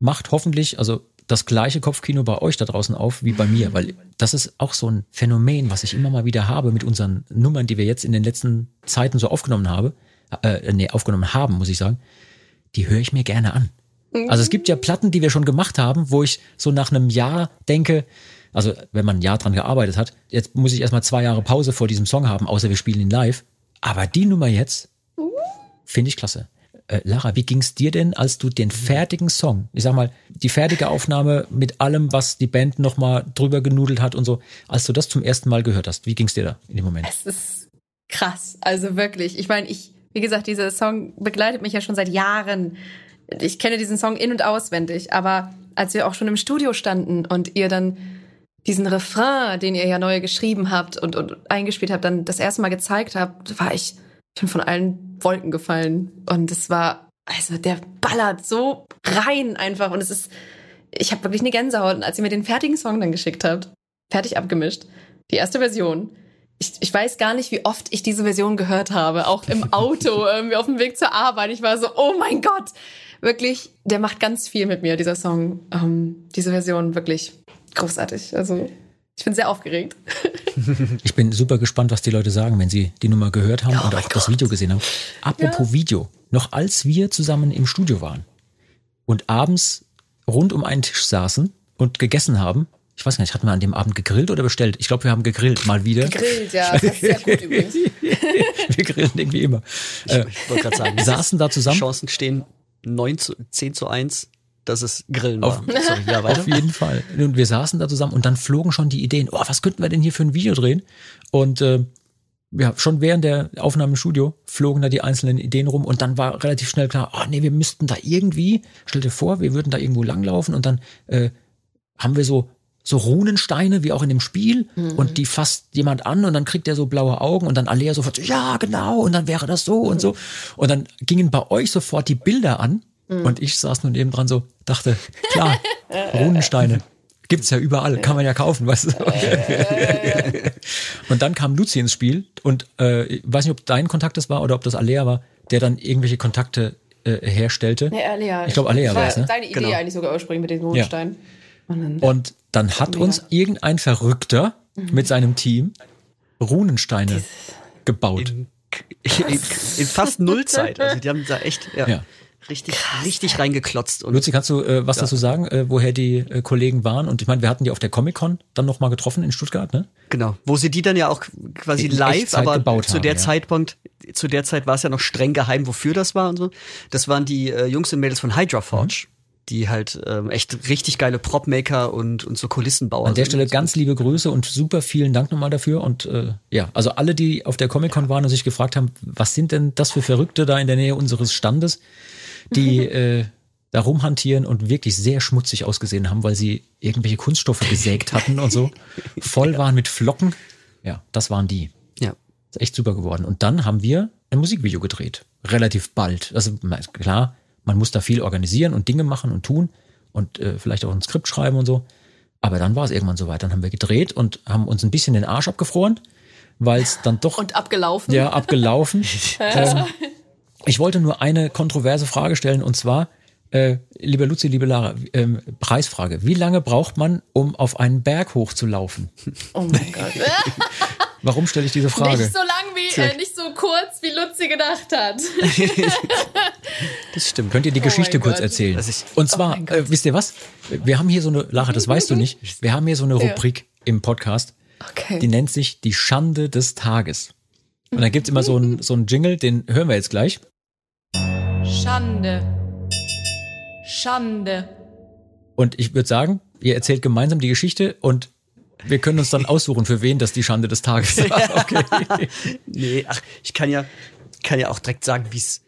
macht hoffentlich, also das gleiche Kopfkino bei euch da draußen auf wie bei mir, weil das ist auch so ein Phänomen, was ich immer mal wieder habe mit unseren Nummern, die wir jetzt in den letzten Zeiten so aufgenommen habe, äh, nee, aufgenommen haben, muss ich sagen. Die höre ich mir gerne an. Also es gibt ja Platten, die wir schon gemacht haben, wo ich so nach einem Jahr denke, also wenn man ein Jahr dran gearbeitet hat, jetzt muss ich erstmal zwei Jahre Pause vor diesem Song haben, außer wir spielen ihn live. Aber die Nummer jetzt finde ich klasse. Äh, Lara, wie ging's dir denn, als du den fertigen Song, ich sag mal, die fertige Aufnahme mit allem, was die Band nochmal drüber genudelt hat und so, als du das zum ersten Mal gehört hast, wie ging's dir da in dem Moment? Es ist krass. Also wirklich. Ich meine, ich, wie gesagt, dieser Song begleitet mich ja schon seit Jahren. Ich kenne diesen Song in- und auswendig. Aber als wir auch schon im Studio standen und ihr dann diesen Refrain, den ihr ja neu geschrieben habt und, und eingespielt habt, dann das erste Mal gezeigt habt, war ich, ich bin von allen Wolken gefallen. Und es war, also der ballert so rein einfach. Und es ist, ich habe wirklich eine Gänsehaut. Und als ihr mir den fertigen Song dann geschickt habt, fertig abgemischt, die erste Version, ich, ich weiß gar nicht, wie oft ich diese Version gehört habe, auch im Auto, irgendwie auf dem Weg zur Arbeit. Ich war so, oh mein Gott, wirklich, der macht ganz viel mit mir, dieser Song. Ähm, diese Version, wirklich großartig. Also, ich bin sehr aufgeregt. Ich bin super gespannt, was die Leute sagen, wenn sie die Nummer gehört haben Oh und auch das Gott. Video gesehen haben. Apropos Video, noch als wir zusammen im Studio waren und abends rund um einen Tisch saßen und gegessen haben. Ich weiß gar nicht, hatten wir an dem Abend gegrillt oder bestellt? Ich glaube, wir haben gegrillt mal wieder. Grillt, ja. Das ist sehr gut übrigens. wir grillen irgendwie immer. Äh, Ich wollte gerade sagen, wir saßen da zusammen. Chancen stehen 9 zu, 10 zu 1, dass es Grillen war. Auf- Sorry, ja. Auf jeden Fall. Und wir saßen da zusammen und dann flogen schon die Ideen. Oh, was könnten wir denn hier für ein Video drehen? Und äh, ja, schon während der Aufnahme im Studio flogen da die einzelnen Ideen rum und dann war relativ schnell klar, oh nee, wir müssten da irgendwie, stell dir vor, wir würden da irgendwo langlaufen und dann äh, haben wir so so Runensteine wie auch in dem Spiel und die fasst jemand an und dann kriegt er so blaue Augen und dann Alea sofort so, ja genau und dann wäre das so und so und dann gingen bei euch sofort die Bilder an und ich saß nun eben dran so dachte klar Runensteine gibt's ja überall kann man ja kaufen weißt du und dann kam Luzi ins Spiel und äh, ich weiß nicht ob dein Kontakt das war oder ob das Alea war der dann irgendwelche Kontakte äh, herstellte Nee, Alea. ich glaube Alea war es ne Deine Idee Genau. eigentlich sogar ursprünglich mit den Mondsteinen. Und dann, Und dann hat uns irgendein Verrückter mit seinem Team Runensteine gebaut. In, in, in fast Nullzeit. Also die haben da echt ja, Ja. Richtig, richtig reingeklotzt. Und Luzi, kannst du äh, was dazu sagen, äh, woher die äh, Kollegen waren? Und ich meine, wir hatten die auf der Comic-Con dann nochmal getroffen in Stuttgart, ne? Genau, wo sie die dann ja auch quasi In live, Echtzeit aber gebaut zu haben, der ja. Zeitpunkt, zu der Zeit war es ja noch streng geheim, wofür das war und so. Das waren die äh, Jungs und Mädels von Hydra Forge, die halt ähm, echt richtig geile Prop-Maker und, und so Kulissenbauer An der sind. Stelle ganz liebe Grüße und super vielen Dank nochmal dafür. Und äh, ja, also alle, die auf der Comic-Con waren und sich gefragt haben, was sind denn das für Verrückte da in der Nähe unseres Standes, die äh, da rumhantieren und wirklich sehr schmutzig ausgesehen haben, weil sie irgendwelche Kunststoffe gesägt hatten und so, voll waren mit Flocken. Ja, das waren die. Ja. Ist echt super geworden. Und dann haben wir ein Musikvideo gedreht. Relativ bald. Also klar, man muss da viel organisieren und Dinge machen und tun und äh, vielleicht auch ein Skript schreiben und so. Aber dann war es irgendwann soweit. Dann haben wir gedreht und haben uns ein bisschen den Arsch abgefroren, weil es dann doch und abgelaufen. ja abgelaufen. ähm, ich wollte nur eine kontroverse Frage stellen und zwar, äh, lieber Luzi, liebe Lara, ähm, Preisfrage. Wie lange braucht man, um auf einen Berg hochzulaufen? Oh mein Gott. Warum stelle ich diese Frage? Nicht so lang wie, äh, nicht so kurz, wie Luzi gedacht hat. Das stimmt. Könnt ihr die Geschichte mein kurz Gott. erzählen? Und zwar, äh, wisst ihr was? Wir haben hier so eine, Lara, das weißt du nicht, wir haben hier so eine Ja. Rubrik im Podcast, Okay. die nennt sich die Schande des Tages. Und da gibt's immer so einen so einen Jingle, den hören wir jetzt gleich. Schande. Schande. Und ich würde sagen, ihr erzählt gemeinsam die Geschichte und wir können uns dann aussuchen, für wen das die Schande des Tages war. Okay. Nee, ach, ich kann ja, kann ja auch direkt sagen, wie es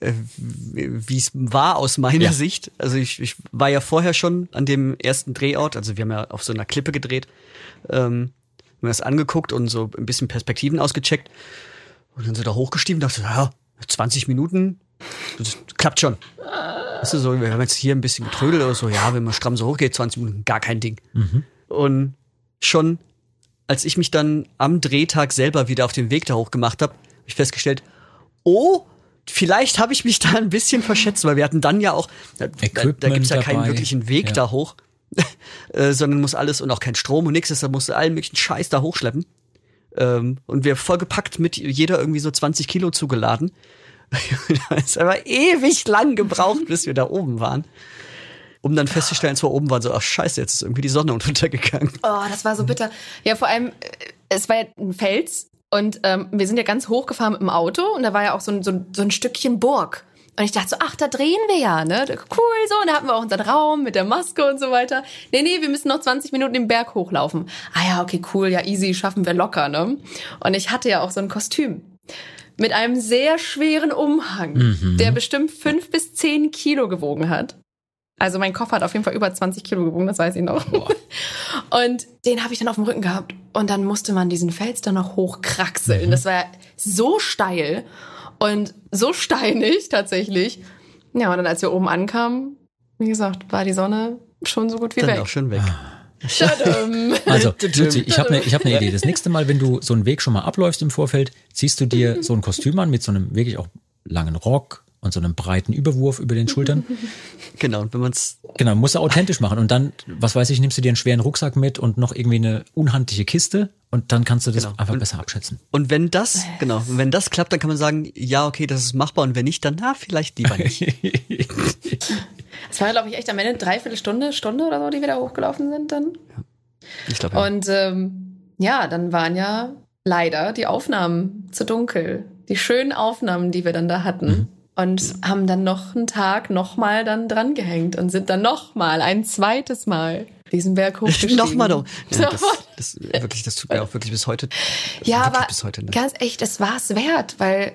äh, wie es war aus meiner Ja. Sicht. Also ich, ich war ja vorher schon an dem ersten Drehort, also wir haben ja auf so einer Klippe gedreht, ähm, mir das angeguckt und so ein bisschen Perspektiven ausgecheckt und dann so da hochgestiegen und dachte, ja, 20 Minuten, das klappt schon. Weißt du, so, wir haben jetzt hier ein bisschen getrödelt oder so, ja, wenn man stramm so hochgeht, 20 Minuten, gar kein Ding. Und schon als ich mich dann am Drehtag selber wieder auf den Weg da hoch gemacht habe, habe ich festgestellt, oh, vielleicht habe ich mich da ein bisschen verschätzt, weil wir hatten dann ja auch, da, da, da Equipment gibt's ja keinen dabei. wirklichen Weg Ja. da hoch, äh, sondern muss alles und auch kein Strom und nichts, deshalb musste allen möglichen Scheiß da hochschleppen. Ähm, und wir vollgepackt mit jeder irgendwie so 20 Kilo zugeladen. Da ist aber ewig lang gebraucht, bis wir da oben waren. Um dann festzustellen, als wir oben waren, so, ach scheiße, jetzt ist irgendwie die Sonne untergegangen. Oh, das war so bitter. Ja, vor allem, äh, es war ja ein Fels und ähm, wir sind ja ganz hochgefahren mit dem Auto und da war ja auch so ein, so so ein Stückchen Burg. Und ich dachte so, ach, da drehen wir ja, ne? Cool, so. Und da hatten wir auch unseren Raum mit der Maske und so weiter. Nee, nee, wir müssen noch 20 Minuten den Berg hochlaufen. Ah ja, okay, cool, ja, easy, schaffen wir locker, ne? Und ich hatte ja auch so ein Kostüm. Mit einem sehr schweren Umhang, der bestimmt fünf bis zehn Kilo gewogen hat. Also mein Koffer hat auf jeden Fall über 20 Kilo gewogen, das weiß ich noch. Und den habe ich dann auf dem Rücken gehabt. Und dann musste man diesen Fels dann noch hochkraxeln. Das war so steil und so steinig tatsächlich. Ja, und dann als wir oben ankamen, wie gesagt, war die Sonne schon so gut wie Dann weg. auch schon weg. Tadam. Also, Luzi, ich habe eine hab ne Idee. Das nächste Mal, wenn du so einen Weg schon mal abläufst im Vorfeld, ziehst du dir so ein Kostüm an mit so einem wirklich auch langen Rock und so einem breiten Überwurf über den Schultern. Genau, und wenn man es Genau, musst du authentisch machen. Und dann, was weiß ich, nimmst du dir einen schweren Rucksack mit und noch irgendwie eine unhandliche Kiste. Und dann kannst du das Genau. einfach Und- besser abschätzen. Und wenn das, genau, und wenn das klappt, dann kann man sagen, ja, okay, das ist machbar. Und wenn nicht, dann na, vielleicht lieber nicht. Es war, glaube ich, echt am Ende dreiviertel Stunde, Stunde oder so, die wir da hochgelaufen sind dann. Ich glaube, ja. Und ähm, ja, dann waren ja leider die Aufnahmen zu dunkel. Die schönen Aufnahmen, die wir dann da hatten. Mhm. Und haben dann noch einen Tag nochmal dann dran gehängt und sind dann nochmal ein zweites Mal diesen Berg hochgestiegen. Nochmal doch. Ja, das, das, wirklich, das tut mir auch wirklich bis heute. Ja, aber bis heute ne? ganz echt, es war es wert, weil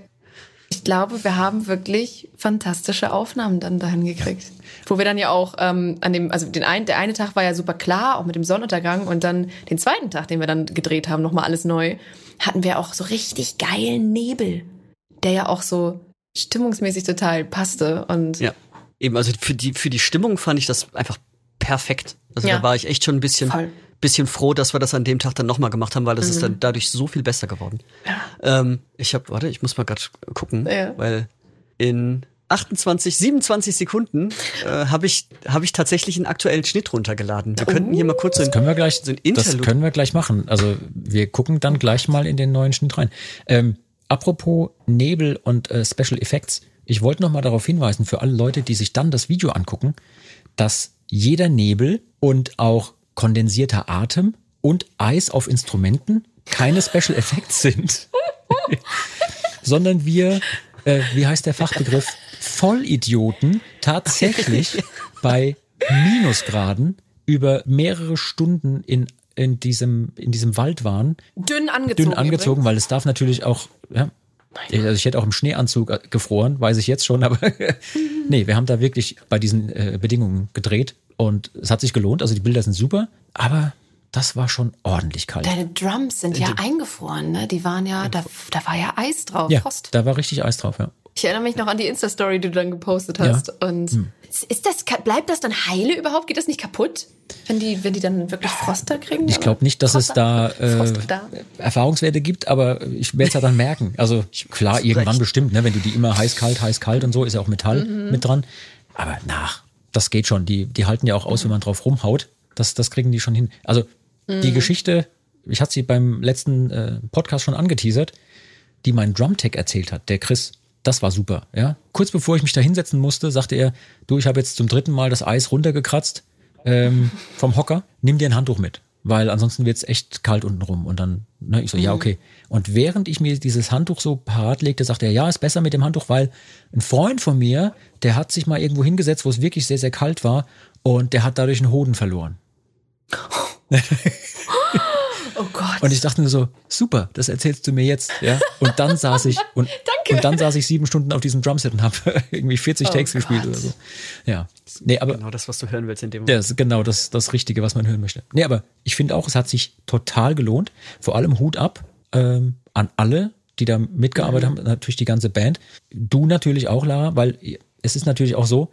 ich glaube, wir haben wirklich fantastische Aufnahmen dann dahin gekriegt. Wo wir dann ja auch ähm, an dem, also den einen, der eine Tag war ja super klar, auch mit dem Sonnenuntergang und dann den zweiten Tag, den wir dann gedreht haben, nochmal alles neu, hatten wir auch so richtig geilen Nebel, der ja auch so stimmungsmäßig total passte und Ja. Eben, also für die, für die Stimmung fand ich das einfach perfekt. Also Ja. da war ich echt schon ein bisschen, Voll. Bisschen froh, dass wir das an dem Tag dann nochmal gemacht haben, weil das ist dann dadurch so viel besser geworden. Ähm, ich habe, warte, ich muss mal gerade gucken, Ja. weil in 28, 27 Sekunden äh, habe ich, hab ich tatsächlich einen aktuellen Schnitt runtergeladen. Wir könnten hier mal kurz so Das können wir gleich, so ein das Interlude. können wir gleich machen. Also wir gucken dann gleich mal in den neuen Schnitt rein. Ähm, apropos Nebel und äh, Special Effects. Ich wollte noch mal darauf hinweisen, für alle Leute, die sich dann das Video angucken, dass jeder Nebel und auch kondensierter Atem und Eis auf Instrumenten keine Special Effects sind, sondern wir, äh, wie heißt der Fachbegriff, Vollidioten tatsächlich bei Minusgraden über mehrere Stunden in, in, diesem, in diesem Wald waren, dünn angezogen. dünn angezogen, weil es darf natürlich auch, ja, also ich hätte auch im Schneeanzug äh, gefroren, weiß ich jetzt schon, aber nee, wir haben da wirklich bei diesen äh, Bedingungen gedreht und es hat sich gelohnt, also die Bilder sind super, aber das war schon ordentlich kalt. Deine Drums sind ja eingefroren, ne? Die waren ja, da, da war ja Eis drauf, Ja, Frost. da war richtig Eis drauf, ja. Ich erinnere mich noch an die Insta-Story, die du dann gepostet Ja. Hm. Ist das, bleibt das dann heile überhaupt? Geht das nicht kaputt? Wenn die, wenn die dann wirklich Frost da kriegen? Ich glaube nicht, dass es da, äh. Erfahrungswerte gibt, aber ich werde es ja dann merken. Also klar, irgendwann recht. bestimmt, ne, wenn du die immer heiß, kalt, heiß, kalt und so, ist ja auch Metall Mhm. mit dran. Aber nach, das geht schon. Die, die halten ja auch aus, wenn man drauf rumhaut. Das, das kriegen die schon hin. Also Mhm. die Geschichte, ich hatte sie beim letzten äh, Podcast schon angeteasert, die mein Drumtech erzählt hat, der Chris. Das war super, ja. Kurz bevor ich mich da hinsetzen musste, sagte er, du, ich habe jetzt zum dritten Mal das Eis runtergekratzt ähm, vom Hocker, nimm dir ein Handtuch mit, weil ansonsten wird's echt kalt unten rum. Und dann, ne, ich so, ja, okay. Und während ich mir dieses Handtuch so parat legte, sagte er, ja, ist besser mit dem Handtuch, weil ein Freund von mir, der hat sich mal irgendwo hingesetzt, wo es wirklich sehr, sehr kalt war und der hat dadurch einen Hoden verloren. Oh Gott. Und ich dachte mir so, super, das erzählst du mir jetzt, ja. Und dann saß ich und, und dann saß ich sieben Stunden auf diesem Drumset und habe irgendwie 40 Oh Takes Gott. gespielt oder so. Ja. Nee, aber Genau das, was du hören willst in dem Moment. das ist genau das, das Richtige, was man hören möchte. Nee, aber ich finde auch, es hat sich total gelohnt. Vor allem Hut ab ähm, an alle, die da mitgearbeitet haben, natürlich die ganze Band. Du natürlich auch, Lara, weil es ist natürlich auch so,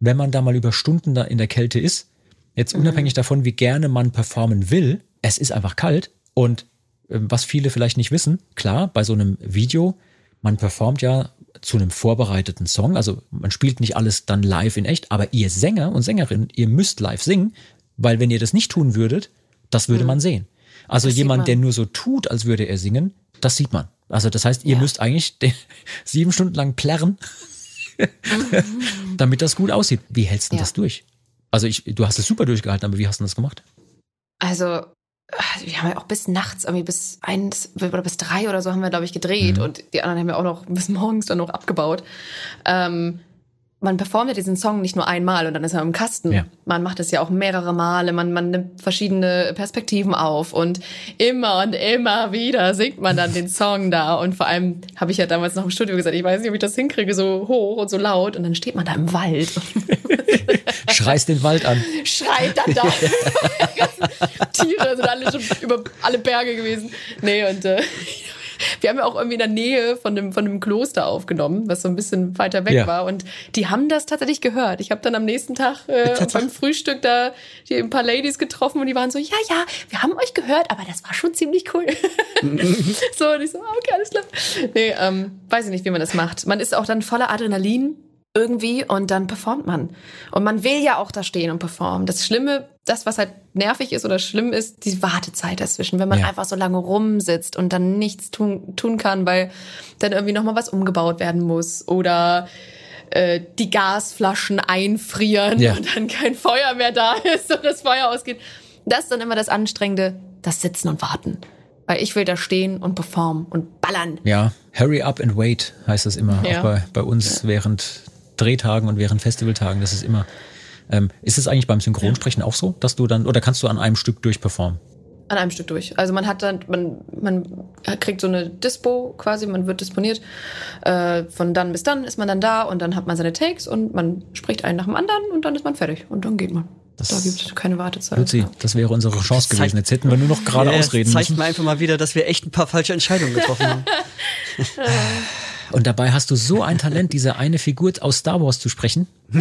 wenn man da mal über Stunden da in der Kälte ist, jetzt unabhängig davon, wie gerne man performen will, es ist einfach kalt und ähm, was viele vielleicht nicht wissen, klar, bei so einem Video, man performt ja zu einem vorbereiteten Song, also man spielt nicht alles dann live in echt, aber ihr Sänger und Sängerinnen, ihr müsst live singen, weil wenn ihr das nicht tun würdet, das würde man sehen. Also Das jemand, man. der nur so tut, als würde er singen, das sieht man. Also das heißt, ihr Ja. müsst eigentlich den, sieben Stunden lang plärren, damit das gut aussieht. Wie hältst du Ja. das durch? Also ich, du hast es super durchgehalten, aber wie hast du das gemacht? Also, wir haben ja auch bis nachts, irgendwie bis eins oder bis drei oder so haben wir, glaube ich, gedreht Mhm. und die anderen haben ja auch noch bis morgens dann noch abgebaut. Ähm, man performt ja diesen Song nicht nur einmal und dann ist er im Kasten. Ja. Man macht es ja auch mehrere Male, man, man nimmt verschiedene Perspektiven auf und immer und immer wieder singt man dann den Song da. Und vor allem habe ich ja damals noch im Studio gesagt, ich weiß nicht, ob ich das hinkriege, so hoch und so laut. Und dann steht man da im Wald und Schreist den Wald an. schreit dann da. Tiere sind alle schon über alle Berge gewesen. Nee, und äh, wir haben ja auch irgendwie in der Nähe von dem, von dem Kloster aufgenommen, was so ein bisschen weiter weg Ja. war. Und die haben das tatsächlich gehört. Ich habe dann am nächsten Tag äh, beim Frühstück da die ein paar Ladies getroffen und die waren so, ja, ja, wir haben euch gehört, aber das war schon ziemlich cool. so, und ich so, ah, okay, alles klar. Nee, ähm, weiß ich nicht, wie man das macht. Man ist auch dann voller Adrenalin irgendwie und dann performt man. Und man will ja auch da stehen und performen. Das Schlimme, das, was halt nervig ist oder schlimm ist, die Wartezeit dazwischen, wenn man Ja. einfach so lange rumsitzt und dann nichts tun, tun kann, weil dann irgendwie nochmal was umgebaut werden muss oder äh, die Gasflaschen einfrieren Ja. und dann kein Feuer mehr da ist und das Feuer ausgeht. Das ist dann immer das Anstrengende, das Sitzen und Warten. Weil ich will da stehen und performen und ballern. Ja, hurry up and wait heißt das immer. Ja. Auch bei, bei uns während Drehtagen und während Festivaltagen. Das ist immer. Ähm, ist es eigentlich beim Synchronsprechen auch so, dass du dann, oder kannst du an einem Stück durchperformen? An einem Stück durch. Also man hat dann, man, man kriegt so eine Dispo quasi, man wird disponiert. Äh, von dann bis dann ist man dann da und dann hat man seine Takes und man spricht einen nach dem anderen und dann ist man fertig und dann geht man. Das- da gibt es keine Wartezeit. Luzi, Ja. das wäre unsere Chance zeigt- gewesen. Jetzt hätten wir nur noch gerade Ja, das ausreden zeigt müssen. mir einfach mal wieder, dass wir echt ein paar falsche Entscheidungen getroffen haben. Und dabei hast du so ein Talent, diese eine Figur aus Star Wars zu sprechen.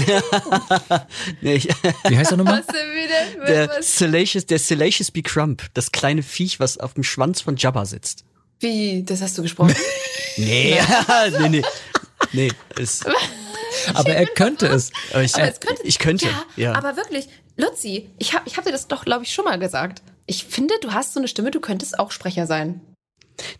Nee, Wie heißt er nochmal? Der? Salacious, der Salacious B. Crump, das kleine Viech, was auf dem Schwanz von Jabba sitzt. Wie? Das hast du gesprochen? Nee, nee, nee. Nee, ist, Aber er könnte es. aber ich, Aber es könnte, ich könnte, Ja, ja. aber wirklich, Luzi, ich habe ich hab dir das doch, glaube ich, schon mal gesagt. Ich finde, du hast so eine Stimme, du könntest auch Sprecher sein.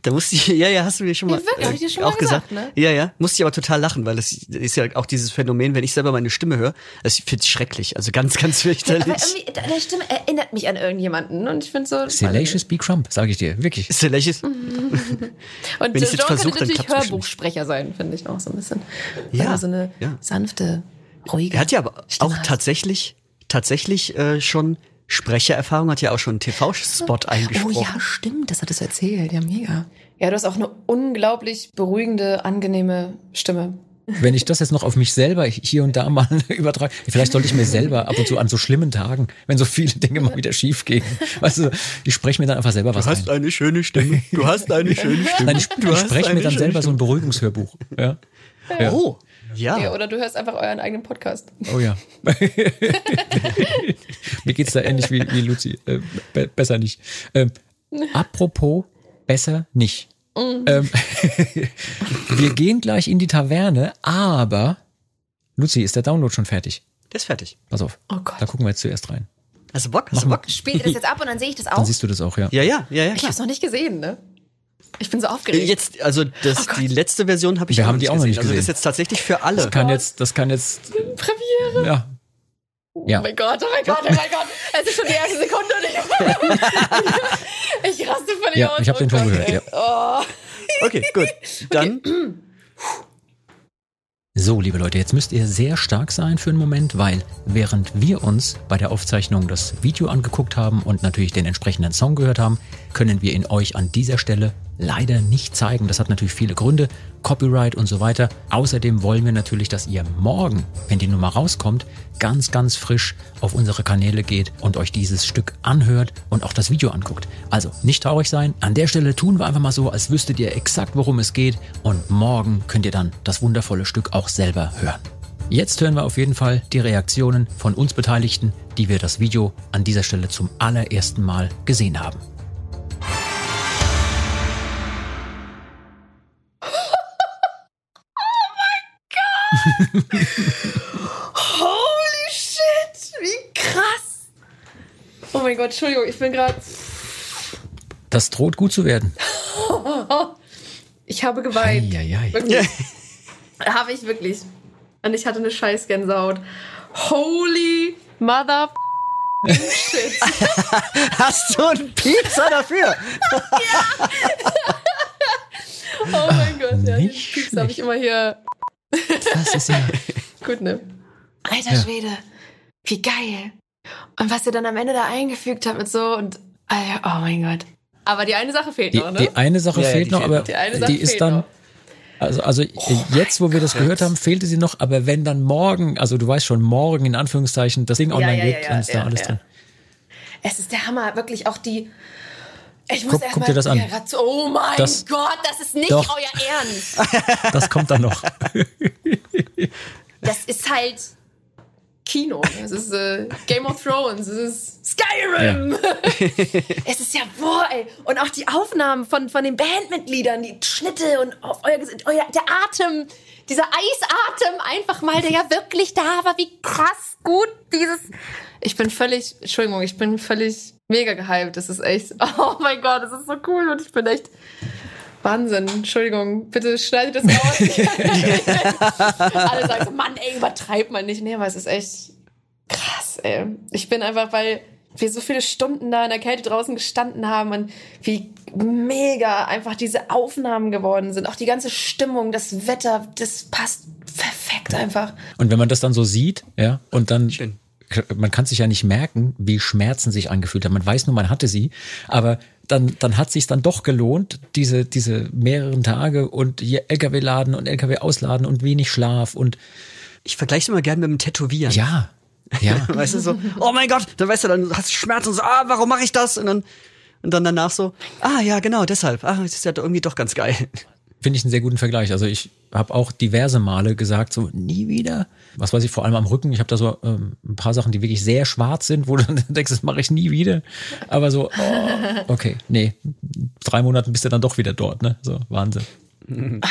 Da musste ich, ja, ja, hast du mir schon mal, Ja, wirklich, hab ich dir schon auch mal gesagt. gesagt, Ja, ja, musste ich aber total lachen, weil es ist ja auch dieses Phänomen, wenn ich selber meine Stimme höre, das finde ich schrecklich, also ganz, ganz Aber fürchterlich. irgendwie, deine Stimme erinnert mich an irgendjemanden und ich finde so. Salacious B. Crump, sage ich dir. Wirklich. Salacious, Und Wenn ich's jetzt versuche, könnte dann natürlich. Hörbuchsprecher sein, finde ich auch so ein bisschen. Ja, er so eine ja. sanfte, ruhige. er hat ja aber Stimme auch hat. tatsächlich, tatsächlich äh, schon Sprechererfahrung, hat ja auch schon einen TV-Spot Oh eingesprochen. ja, stimmt, das hattest du erzählt. Ja, mega. Ja, du hast auch eine unglaublich beruhigende, angenehme Stimme. Wenn ich das jetzt noch auf mich selber hier und da mal übertrage, vielleicht sollte ich mir selber ab und zu an so schlimmen Tagen, wenn so viele Dinge mal wieder schief gehen, weißt du, ich spreche mir dann einfach selber was Du hast ein. eine schöne Stimme. Du hast eine schöne Stimme. Nein, ich, du ich spreche mir dann selber so ein Stimme. Beruhigungshörbuch. Ja. Ja. Oh, ja. Ja, oder du hörst einfach euren eigenen Podcast. Oh ja. Mir geht's da ähnlich wie, wie Luzi. Äh, be besser nicht. Ähm, apropos, besser nicht. Ähm, wir gehen gleich in die Taverne, aber Luzi, ist der Download schon fertig? Der ist fertig. Pass auf. Oh Gott. Da gucken wir jetzt zuerst rein. Hast du Bock? Hast du Bock? Spielt ihr das jetzt ab und dann sehe ich das Dann auch? siehst du das auch, ja. Ja, ja, ja, ja. Ich Klar. hab's noch nicht gesehen, ne? Ich bin so aufgeregt. Jetzt, also das, die letzte Version habe ich Wir auch haben die auch noch nicht Also das ist gesehen. jetzt tatsächlich für alle. Das kann jetzt, das kann jetzt, Premiere. ja. Ja. Oh mein Gott, oh mein Gott, oh mein Gott. Es ist schon die erste Sekunde und ich, ich raste völlig Ja, aus. ich habe den Oh Gott, gehört, ey. ja. Oh. Okay, gut. Dann So, liebe Leute, jetzt müsst ihr sehr stark sein für einen Moment, weil während wir uns bei der Aufzeichnung das Video angeguckt haben und natürlich den entsprechenden Song gehört haben, können wir ihn euch an dieser Stelle leider nicht zeigen. Das hat natürlich viele Gründe, Copyright und so weiter. Außerdem wollen wir natürlich, dass ihr morgen, wenn die Nummer rauskommt, ganz, ganz frisch auf unsere Kanäle geht und euch dieses Stück anhört und auch das Video anguckt. Also nicht traurig sein. An der Stelle tun wir einfach mal so, als wüsstet ihr exakt, worum es geht und morgen könnt ihr dann das wundervolle Stück auch selber hören. Jetzt hören wir auf jeden Fall die Reaktionen von uns Beteiligten, die wir das Video an dieser Stelle zum allerersten Mal gesehen haben. Holy shit, wie krass. Oh mein Gott, Entschuldigung, ich bin gerade. Das droht gut zu werden. Ich habe geweint. Eieiei. Wirklich. Habe ich wirklich. Und ich hatte eine scheiß Gänsehaut. Holy mother shit. hast du einen Piepser dafür. Oh mein Gott, ja, den Pieps habe ich immer hier. Das ist ja. Gut, ne? Alter Ja. Schwede, wie geil. Und was ihr dann am Ende da eingefügt habt mit so und. Alter, oh mein Gott. Aber die eine Sache fehlt Die, noch, ne? die eine Sache Ja, fehlt noch, fehlt aber noch. Die eine Sache die ist dann. noch. Also, also jetzt, wo wir das gehört haben, fehlte sie noch, aber wenn dann morgen, also du weißt schon, morgen in Anführungszeichen das Ding online ja, ja, geht, ja, dann ist da alles ja. drin. Es ist der Hammer, wirklich auch die. Ich muss Guck- guck dir das an. Ja, so- Oh mein Das- Gott, das ist nicht Doch. euer Ernst. Das kommt dann noch. Das ist halt. Kino. Es ist äh, Game of Thrones. Es ist Skyrim. es ist ja, boah, ey. Und auch die Aufnahmen von, von den Bandmitgliedern, die Schnitte und euer, euer, der Atem, dieser Eisatem einfach mal, der ja wirklich da war. Wie krass gut dieses. Ich bin völlig, Entschuldigung, ich bin völlig mega gehypt. Das ist echt, oh mein Gott, das ist so cool und ich bin echt. Wahnsinn, Entschuldigung, bitte schneidet das raus. Alle sagen so, Mann, ey, übertreib mal nicht. Nee, aber es ist echt krass, ey. Ich bin einfach, weil wir so viele Stunden da in der Kälte draußen gestanden haben und wie mega einfach diese Aufnahmen geworden sind. Auch die ganze Stimmung, das Wetter, das passt perfekt einfach. Und wenn man das dann so sieht, ja, und dann Schön. Man kann sich ja nicht merken, wie Schmerzen sich angefühlt haben. Man weiß nur, man hatte sie, aber dann, dann hat sich dann doch gelohnt, diese, diese mehreren Tage und hier LKW laden und LKW ausladen und wenig Schlaf und Ich vergleiche es immer gerne mit dem Tätowieren. ja, ja. Weißt du, so, oh mein Gott, dann weißt du, dann hast du Schmerzen und so, ah, warum mache ich das? Und dann, und dann danach so, ah ja, genau, deshalb. Ah, das ist ja irgendwie doch ganz geil. Finde ich einen sehr guten Vergleich. Also ich habe auch diverse Male gesagt, so nie wieder. Was weiß ich, vor allem am Rücken. Ich habe da so ähm, ein paar Sachen, die wirklich sehr schwarz sind, wo du dann denkst, das mache ich nie wieder. Aber so, oh, okay, nee, drei Monaten bist du dann doch wieder dort, ne? So, Wahnsinn.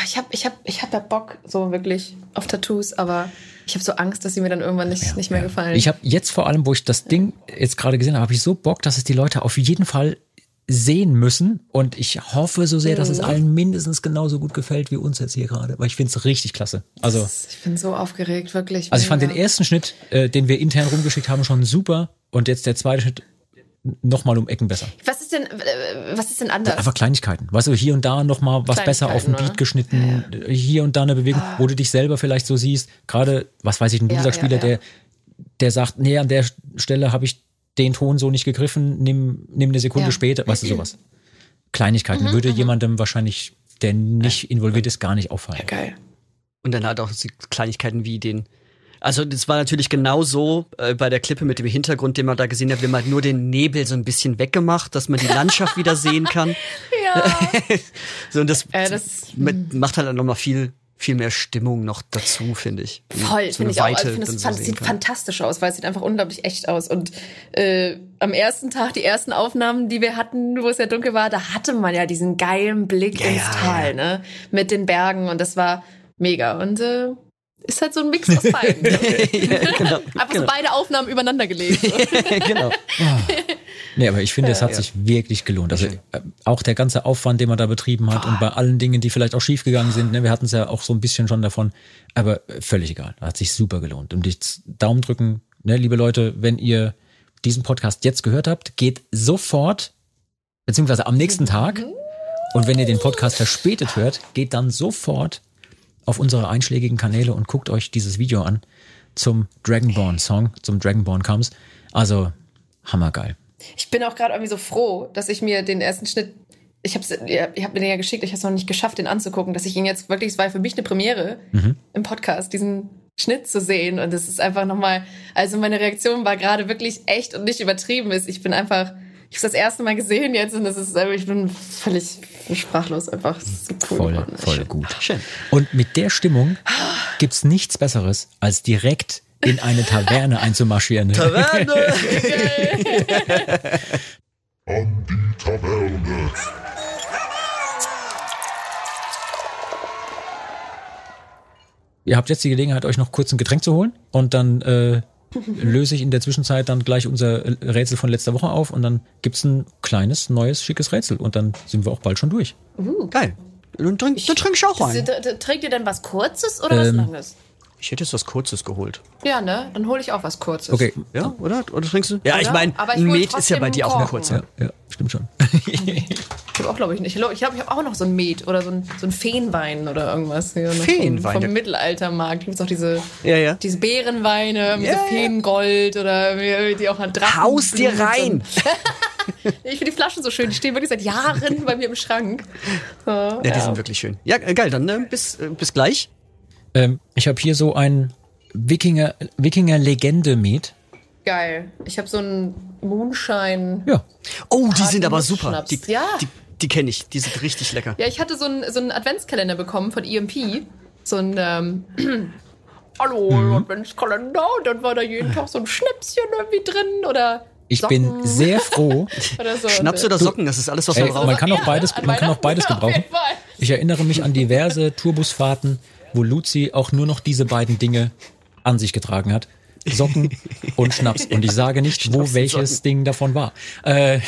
Ich habe ich hab, ich hab ja Bock so wirklich auf Tattoos, aber ich habe so Angst, dass sie mir dann irgendwann nicht, nicht mehr gefallen. Ich habe jetzt vor allem, wo ich das Ding jetzt gerade gesehen habe, habe ich so Bock, dass es die Leute auf jeden Fall sehen müssen. Und ich hoffe so sehr, dass es allen mindestens genauso gut gefällt wie uns jetzt hier gerade. Weil ich finde es richtig klasse. Also, ich bin so aufgeregt, wirklich. also ich fand den ersten Schnitt, äh, den wir intern rumgeschickt haben, schon super. Und jetzt der zweite Schnitt nochmal um Ecken besser. Was ist denn, äh, was ist denn anders? Einfach Kleinigkeiten. Weißt du, hier und da nochmal was besser auf den Beat geschnitten, hier und da eine Bewegung, wo du dich selber vielleicht so siehst. Gerade, was weiß ich, ein Ja, Bluesspieler, ja, ja. der, der sagt, nee, an der Stelle habe ich den Ton so nicht gegriffen, nimm, nimm eine Sekunde Ja. später, weißt du, sowas. Kleinigkeiten würde jemandem wahrscheinlich, der nicht involviert ist, gar nicht auffallen. Geil. Und dann halt auch so Kleinigkeiten wie den. Also das war natürlich genau so äh, bei der Klippe mit dem Hintergrund, den man da gesehen hat. Wir haben halt nur den Nebel so ein bisschen weggemacht, dass man die Landschaft wieder sehen kann. Ja. So, und das, Äh, das- macht halt dann nochmal viel, viel mehr Stimmung noch dazu, finde ich. Voll, So finde ich auch. Also ich finde, es so sieht kann. fantastisch aus, weil es sieht einfach unglaublich echt aus. Und äh, am ersten Tag, die ersten Aufnahmen, die wir hatten, wo es ja dunkel war, da hatte man ja diesen geilen Blick Ja, ins ja, Tal, ja. ne? Mit den Bergen und das war mega. Und äh, ist halt so ein Mix aus beiden. genau, Einfach so beide Aufnahmen übereinander gelegt. Genau. Nee, aber ich finde, es hat sich wirklich gelohnt. Also äh, auch der ganze Aufwand, den man da betrieben hat und bei allen Dingen, die vielleicht auch schiefgegangen sind, ne, wir hatten es ja auch so ein bisschen schon davon, aber äh, völlig egal. Hat sich super gelohnt. Und jetzt Daumen drücken, ne, liebe Leute, wenn ihr diesen Podcast jetzt gehört habt, geht sofort, beziehungsweise am nächsten Tag, und wenn ihr den Podcast verspätet hört, geht dann sofort auf unsere einschlägigen Kanäle und guckt euch dieses Video an zum Dragonborn Song, zum Dragonborn Comes. Also hammergeil. Ich bin auch gerade irgendwie so froh, dass ich mir den ersten Schnitt, ich habe ich hab mir den ja geschickt, ich habe es noch nicht geschafft, den anzugucken, dass ich ihn jetzt wirklich, es war für mich eine Premiere im Podcast, diesen Schnitt zu sehen und es ist einfach nochmal, also meine Reaktion war gerade wirklich echt und nicht übertrieben ist. Ich bin einfach, ich habe das erste Mal gesehen jetzt und das ist, einfach- ich bin völlig sprachlos einfach. So cool Voll, geworden. voll gut. Schön. Und mit der Stimmung gibt's nichts Besseres, als direkt in eine Taverne einzumarschieren. An die Taverne. Ihr habt jetzt die Gelegenheit, euch noch kurz ein Getränk zu holen und dann äh, löse ich in der Zwischenzeit dann gleich unser Rätsel von letzter Woche auf und dann gibt's ein kleines, neues, schickes Rätsel und dann sind wir auch bald schon durch. Geil. Dann trink, dann ich auch ein. Trägt ihr denn was Kurzes oder was Ähm, Langes? Ich hätte jetzt was Kurzes geholt. Ja, ne? Dann hole ich auch was Kurzes. Okay. Ja, oder? Oder trinkst du? Ja, ich Oder? meine, Aber ich ein hol Met ist ja bei dir auch ein einen kurzer. Ja, ja, stimmt schon. Ich habe auch, glaube ich, nicht. Ich glaube, ich habe hab auch noch so ein Met oder so ein, so ein Feenwein oder irgendwas. Hier Feenwein? Vom, vom Mittelaltermarkt gibt es auch diese, Ja, ja. diese Beerenweine mit Ja, so. Feengold oder die auch an Drachen. Haus dir rein! Ich finde die Flaschen so schön. Die stehen wirklich seit Jahren bei mir im Schrank. So, Ja, die sind wirklich schön. Ja, geil, dann ne, bis, äh, bis gleich. Ähm, ich habe hier so ein Wikinger, Wikinger-Legende-Met. geil. Ich habe so einen Moonshine. Ja. Oh, die Harten sind aber super. Die, Ja. die, die kenne ich. Die sind richtig lecker. Ja, ich hatte so einen, so einen Adventskalender bekommen von EMP. So ein, ähm, hallo, Mhm. Adventskalender. Und dann war da jeden Tag so ein Schnäpschen irgendwie drin oder Ich Socken bin sehr froh. oder so. Schnaps oder Socken, das ist alles, was man braucht. man kann auch beides, an man kann auch beides gebrauchen. Ich erinnere mich an diverse Tourbusfahrten, wo Luzi auch nur noch diese beiden Dinge an sich getragen hat. Socken und Schnaps. Und ich sage nicht, wo und welches Socken. Ding davon war. Äh,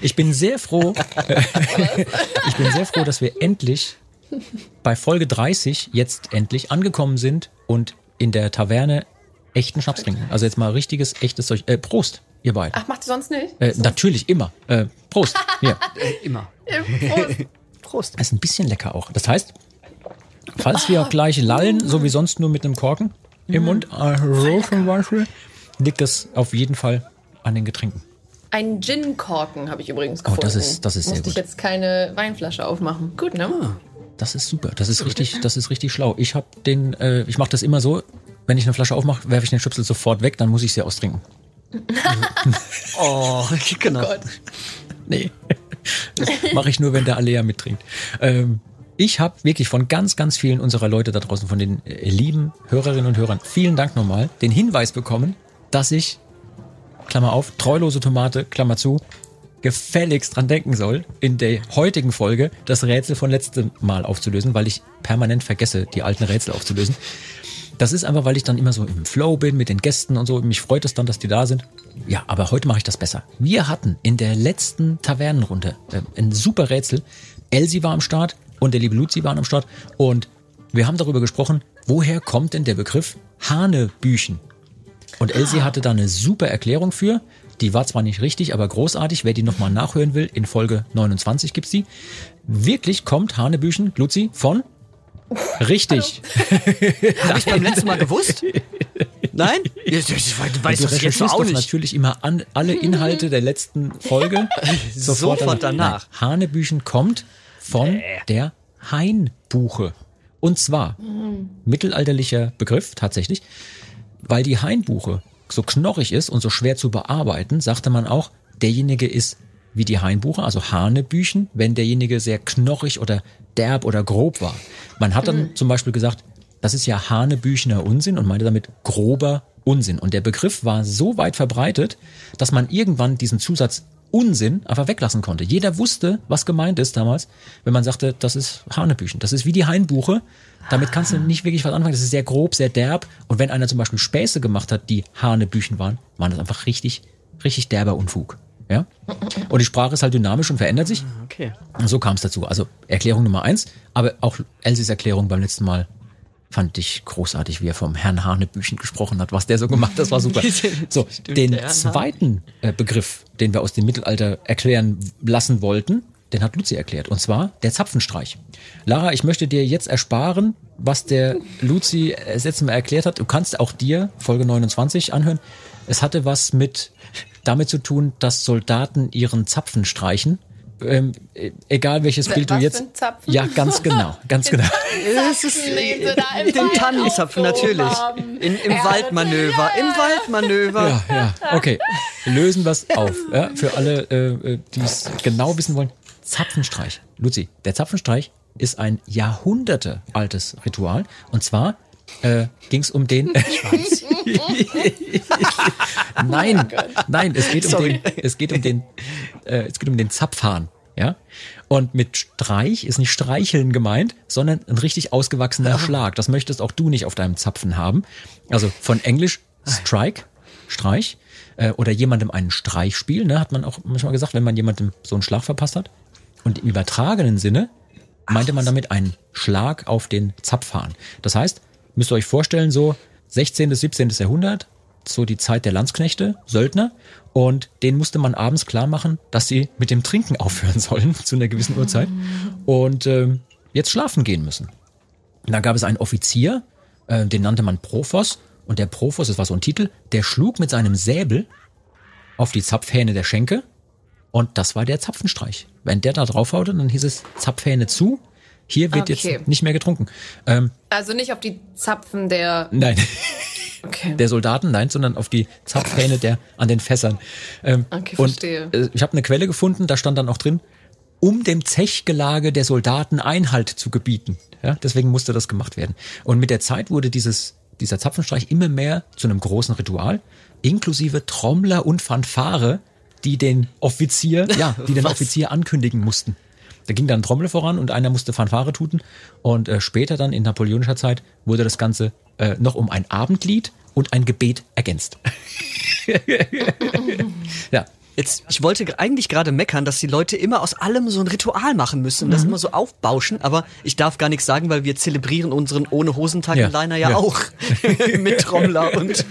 ich bin sehr froh, ich bin sehr froh, dass wir endlich bei Folge 30 jetzt endlich angekommen sind und in der Taverne echten Schnaps trinken. Also jetzt mal richtiges, echtes Zeug. Äh, Prost, ihr beiden. Ach, macht ihr sonst nicht? Äh, natürlich, immer. Äh, Prost. Hier. Immer. Prost. Prost. ist ein bisschen lecker auch. Das heißt, falls wir auch gleich lallen, so wie sonst nur mit einem Korken im Mund, äh, so zum Beispiel, liegt das auf jeden Fall an den Getränken. Ein Gin-Korken habe ich übrigens Oh, gefunden. das ist- das ist sehr Musste ich gut. jetzt keine Weinflasche aufmachen. Gut, ne? Das ist super. Das ist richtig, das ist richtig schlau. Ich habe den, äh, ich mache das immer so, wenn ich eine Flasche aufmache, werfe ich den Schnipsel sofort weg, dann muss ich sie austrinken. Oh, genau. Gott. Nee. Das mache ich nur, wenn der Alea mittrinkt. Ähm, ich habe wirklich von ganz, ganz vielen unserer Leute da draußen, von den äh, lieben Hörerinnen und Hörern, vielen Dank nochmal, den Hinweis bekommen, dass ich, Klammer auf, treulose Tomate, Klammer zu, gefälligst dran denken soll, in der heutigen Folge das Rätsel von letztem Mal aufzulösen, weil ich permanent vergesse, die alten Rätsel aufzulösen. Das ist einfach, weil ich dann immer so im Flow bin mit den Gästen und so. Mich freut es dann, dass die da sind. Ja, aber heute mache ich das besser. Wir hatten in der letzten Tavernenrunde äh, ein super Rätsel. Elsie war am Start und der liebe Luzi waren am Start. Und wir haben darüber gesprochen, woher kommt denn der Begriff Hanebüchen? Und Elsie hatte da eine super Erklärung für. Die war zwar nicht richtig, aber großartig. Wer die nochmal nachhören will, in Folge 29 gibt's die. Wirklich kommt Hanebüchen, Luzi, von? Richtig. Habe ich beim letzten Mal gewusst? Nein? Ich, weiß du das jetzt auch nicht. natürlich immer an, alle Inhalte der letzten Folge Sofort danach. Nein, Hanebüchen kommt von der Hainbuche. Und zwar mittelalterlicher Begriff tatsächlich, weil die Hainbuche so knorrig ist und so schwer zu bearbeiten, sagte man auch, derjenige ist wie die Hainbuche, also Hanebüchen, wenn derjenige sehr knorrig oder derb oder grob war. Man hat dann zum Beispiel gesagt, das ist ja Hanebüchener Unsinn und meinte damit grober Unsinn. Und der Begriff war so weit verbreitet, dass man irgendwann diesen Zusatz Unsinn einfach weglassen konnte. Jeder wusste, was gemeint ist damals, wenn man sagte, das ist Hanebüchen. Das ist wie die Hainbuche. Damit kannst du nicht wirklich was anfangen. Das ist sehr grob, sehr derb. Und wenn einer zum Beispiel Späße gemacht hat, die Hanebüchen waren, waren das einfach richtig, richtig derber Unfug. Ja? Und die Sprache ist halt dynamisch und verändert sich. Okay. Und so kam es dazu. Also Erklärung Nummer eins, aber auch Elsies Erklärung beim letzten Mal fand ich großartig, wie er vom Herrn Hanebüchen gesprochen hat, was der so gemacht hat, das war super. So, den zweiten äh, Begriff, den wir aus dem Mittelalter erklären lassen wollten, den hat Luzi erklärt. Und zwar der Zapfenstreich. Lara, ich möchte dir jetzt ersparen, was der Luzi das letzte Mal erklärt hat. Du kannst auch dir Folge 29 anhören. Es hatte was mit damit zu tun, dass Soldaten ihren Zapfen streichen. Ähm, e- egal welches Bild du Was jetzt. für ein Zapfen? Ja, ganz genau, ganz genau. Den Tannenzapfen natürlich. In, Im Ja, Waldmanöver, im Waldmanöver. Ja, ja, okay. Lösen wir es auf. Ja, für alle, äh, die es genau wissen wollen. Zapfenstreich. Luzi, der Zapfenstreich ist ein Jahrhunderte altes Ritual. Und zwar äh, ging es um den. nein, nein, es geht um Sorry. den, es geht um den, äh, es geht um den Zapfhahn. Ja? Und mit Streich ist nicht streicheln gemeint, sondern ein richtig ausgewachsener Schlag. Das möchtest auch du nicht auf deinem Zapfen haben. Also von Englisch Strike, Streich, äh, oder jemandem einen Streich spielen, ne, hat man auch manchmal gesagt, wenn man jemandem so einen Schlag verpasst hat. Und im übertragenen Sinne meinte man damit einen Schlag auf den Zapfhahn. Das heißt, müsst ihr euch vorstellen, so 16. bis 17. Jahrhundert, so die Zeit der Landsknechte, Söldner, und denen musste man abends klar machen, dass sie mit dem Trinken aufhören sollen zu einer gewissen Uhrzeit und ähm, jetzt schlafen gehen müssen. Und dann gab es einen Offizier, äh, den nannte man Prophos, und der Prophos, das war so ein Titel, der schlug mit seinem Säbel auf die Zapfhähne der Schenke und das war der Zapfenstreich. Wenn der da draufhaute, dann hieß es Zapfhähne zu, hier wird Okay. jetzt nicht mehr getrunken. Ähm, Also nicht auf die Zapfen der. nein, Okay. der Soldaten, nein, sondern auf die Zapfhähne der an den Fässern. Ähm, Okay, und verstehe. äh, ich habe eine Quelle gefunden, da stand dann auch drin, um dem Zechgelage der Soldaten Einhalt zu gebieten. Ja, deswegen musste das gemacht werden. Und mit der Zeit wurde dieses dieser Zapfenstreich immer mehr zu einem großen Ritual, inklusive Trommler und Fanfare, die den Offizier, ja, die den Was? Offizier ankündigen mussten. Da ging dann Trommel voran und einer musste Fanfare tuten. Und äh, später dann in napoleonischer Zeit wurde das Ganze äh, noch um ein Abendlied und ein Gebet ergänzt. ja, Jetzt, ich wollte eigentlich gerade meckern, dass die Leute immer aus allem so ein Ritual machen müssen und das Mhm. immer so aufbauschen, aber ich darf gar nichts sagen, weil wir zelebrieren unseren ohne Hosentag Ja, in Liner ja, ja. auch mit Trommler und,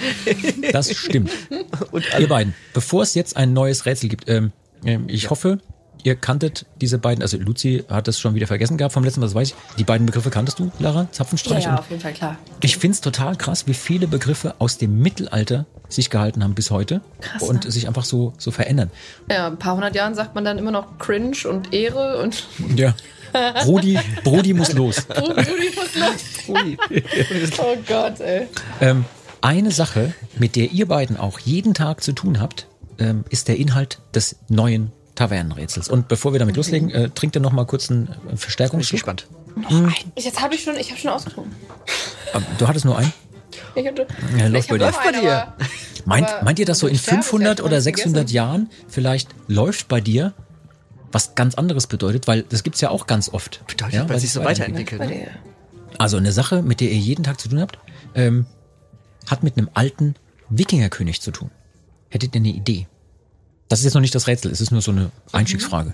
das stimmt. und Ihr beiden, bevor es jetzt ein neues Rätsel gibt, ähm, ähm, ich hoffe, ihr kanntet diese beiden, also Luzi hat das schon wieder vergessen gehabt vom letzten Mal, das weiß ich. Die beiden Begriffe kanntest du, Lara? Ja, Zapfenstreich ja, und auf jeden Fall klar. Ich find's total krass, wie viele Begriffe aus dem Mittelalter sich gehalten haben bis heute Krass, und ne? sich einfach so, so verändern. Ja, ein paar hundert Jahren sagt man dann immer noch Cringe und Ehre und Ja. Brody, Brody muss los. oh, Rudi muss los. Oh Gott, ey. Ähm, eine Sache, mit der ihr beiden auch jeden Tag zu tun habt, ähm, ist der Inhalt des neuen Tavernenrätsels. Und bevor wir damit loslegen, äh, trinkt ihr noch mal kurz einen äh, bin ich Verstärkungsschluck. gespannt. Jetzt habe ich schon, ich habe schon ausgetrunken. Du hattest nur einen? Ich hatte, Ja, läuft bei dir. noch Läuft bei dir. aber- Meint, Aber meint ihr, dass so in mit Sterben 500 ist ja oder schon 600 gegessen. Jahren vielleicht läuft bei dir was ganz anderes bedeutet? Weil das gibt's ja auch ganz oft. Bedeutet, ja, weil sich so weiterentwickelt. Bei Ne? Also eine Sache, mit der ihr jeden Tag zu tun habt, ähm, hat mit einem alten Wikingerkönig zu tun. Hättet ihr eine Idee? Das ist jetzt noch nicht das Rätsel, es ist nur so eine Einstiegsfrage.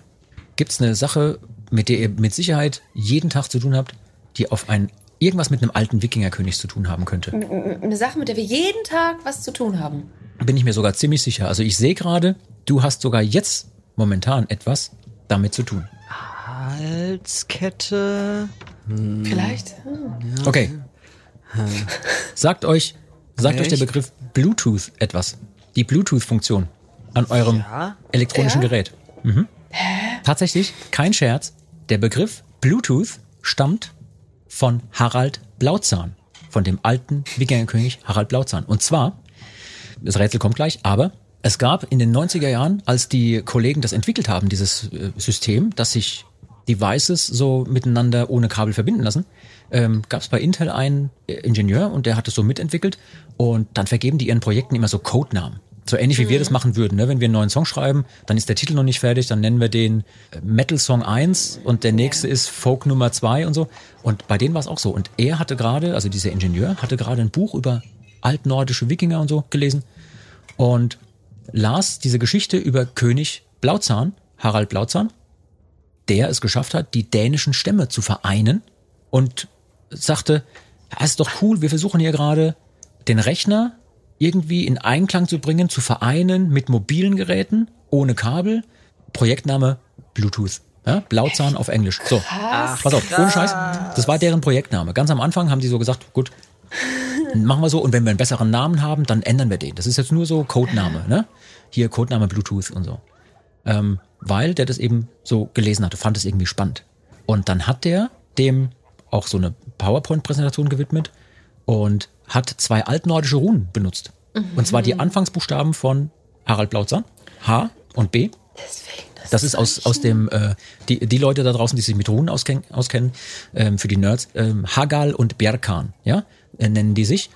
Gibt's eine Sache, mit der ihr mit Sicherheit jeden Tag zu tun habt, die auf ein irgendwas mit einem alten Wikingerkönig zu tun haben könnte? Eine Sache, mit der wir jeden Tag was zu tun haben. Bin ich mir sogar ziemlich sicher. Also ich sehe gerade, du hast sogar jetzt momentan etwas damit zu tun. Halskette. Vielleicht? Hm. Okay. Sagt euch, sagt euch der Echt? Begriff Bluetooth etwas. Die Bluetooth-Funktion an eurem Ja. elektronischen Ja? Gerät. Mhm. Tatsächlich, kein Scherz. Der Begriff Bluetooth stammt von Harald Blauzahn, von dem alten Wikingerkönig Harald Blauzahn. Und zwar, das Rätsel kommt gleich, aber es gab in den 90er Jahren, als die Kollegen das entwickelt haben, dieses äh, System, dass sich Devices so miteinander ohne Kabel verbinden lassen, ähm, gab es bei Intel einen äh, Ingenieur und der hat es so mitentwickelt und dann vergeben die ihren Projekten immer so Codenamen. So ähnlich wie wir das machen würden, ne? wenn wir einen neuen Song schreiben, dann ist der Titel noch nicht fertig, dann nennen wir den äh, Metal Song 1 und der nächste ist Folk Nummer 2 und so. Und bei denen war es auch so. Und er hatte gerade, also dieser Ingenieur, hatte gerade ein Buch über altnordische Wikinger und so gelesen und las diese Geschichte über König Blauzahn, Harald Blauzahn, der es geschafft hat, die dänischen Stämme zu vereinen und sagte, ja, ist doch cool, wir versuchen hier gerade den Rechner irgendwie in Einklang zu bringen, zu vereinen mit mobilen Geräten, ohne Kabel. Projektname Bluetooth. Ja, Blauzahn auf Englisch. So, pass auf, ohne Scheiß. Das war deren Projektname. Ganz am Anfang haben die so gesagt, gut, machen wir so. Und wenn wir einen besseren Namen haben, dann ändern wir den. Das ist jetzt nur so Codename, ne? Hier Codename Bluetooth und so. Ähm, weil der das eben so gelesen hatte, fand es irgendwie spannend. Und dann hat der dem auch so eine PowerPoint-Präsentation gewidmet und hat zwei altnordische Runen benutzt. Und zwar die Anfangsbuchstaben von Harald Blauzahn, H und B. Deswegen, das, Das ist aus, aus dem, äh, die, die Leute da draußen, die sich mit Runen auskennen, auskennen ähm, für die Nerds, ähm, Hagal und Berkan, ja, äh, nennen die sich.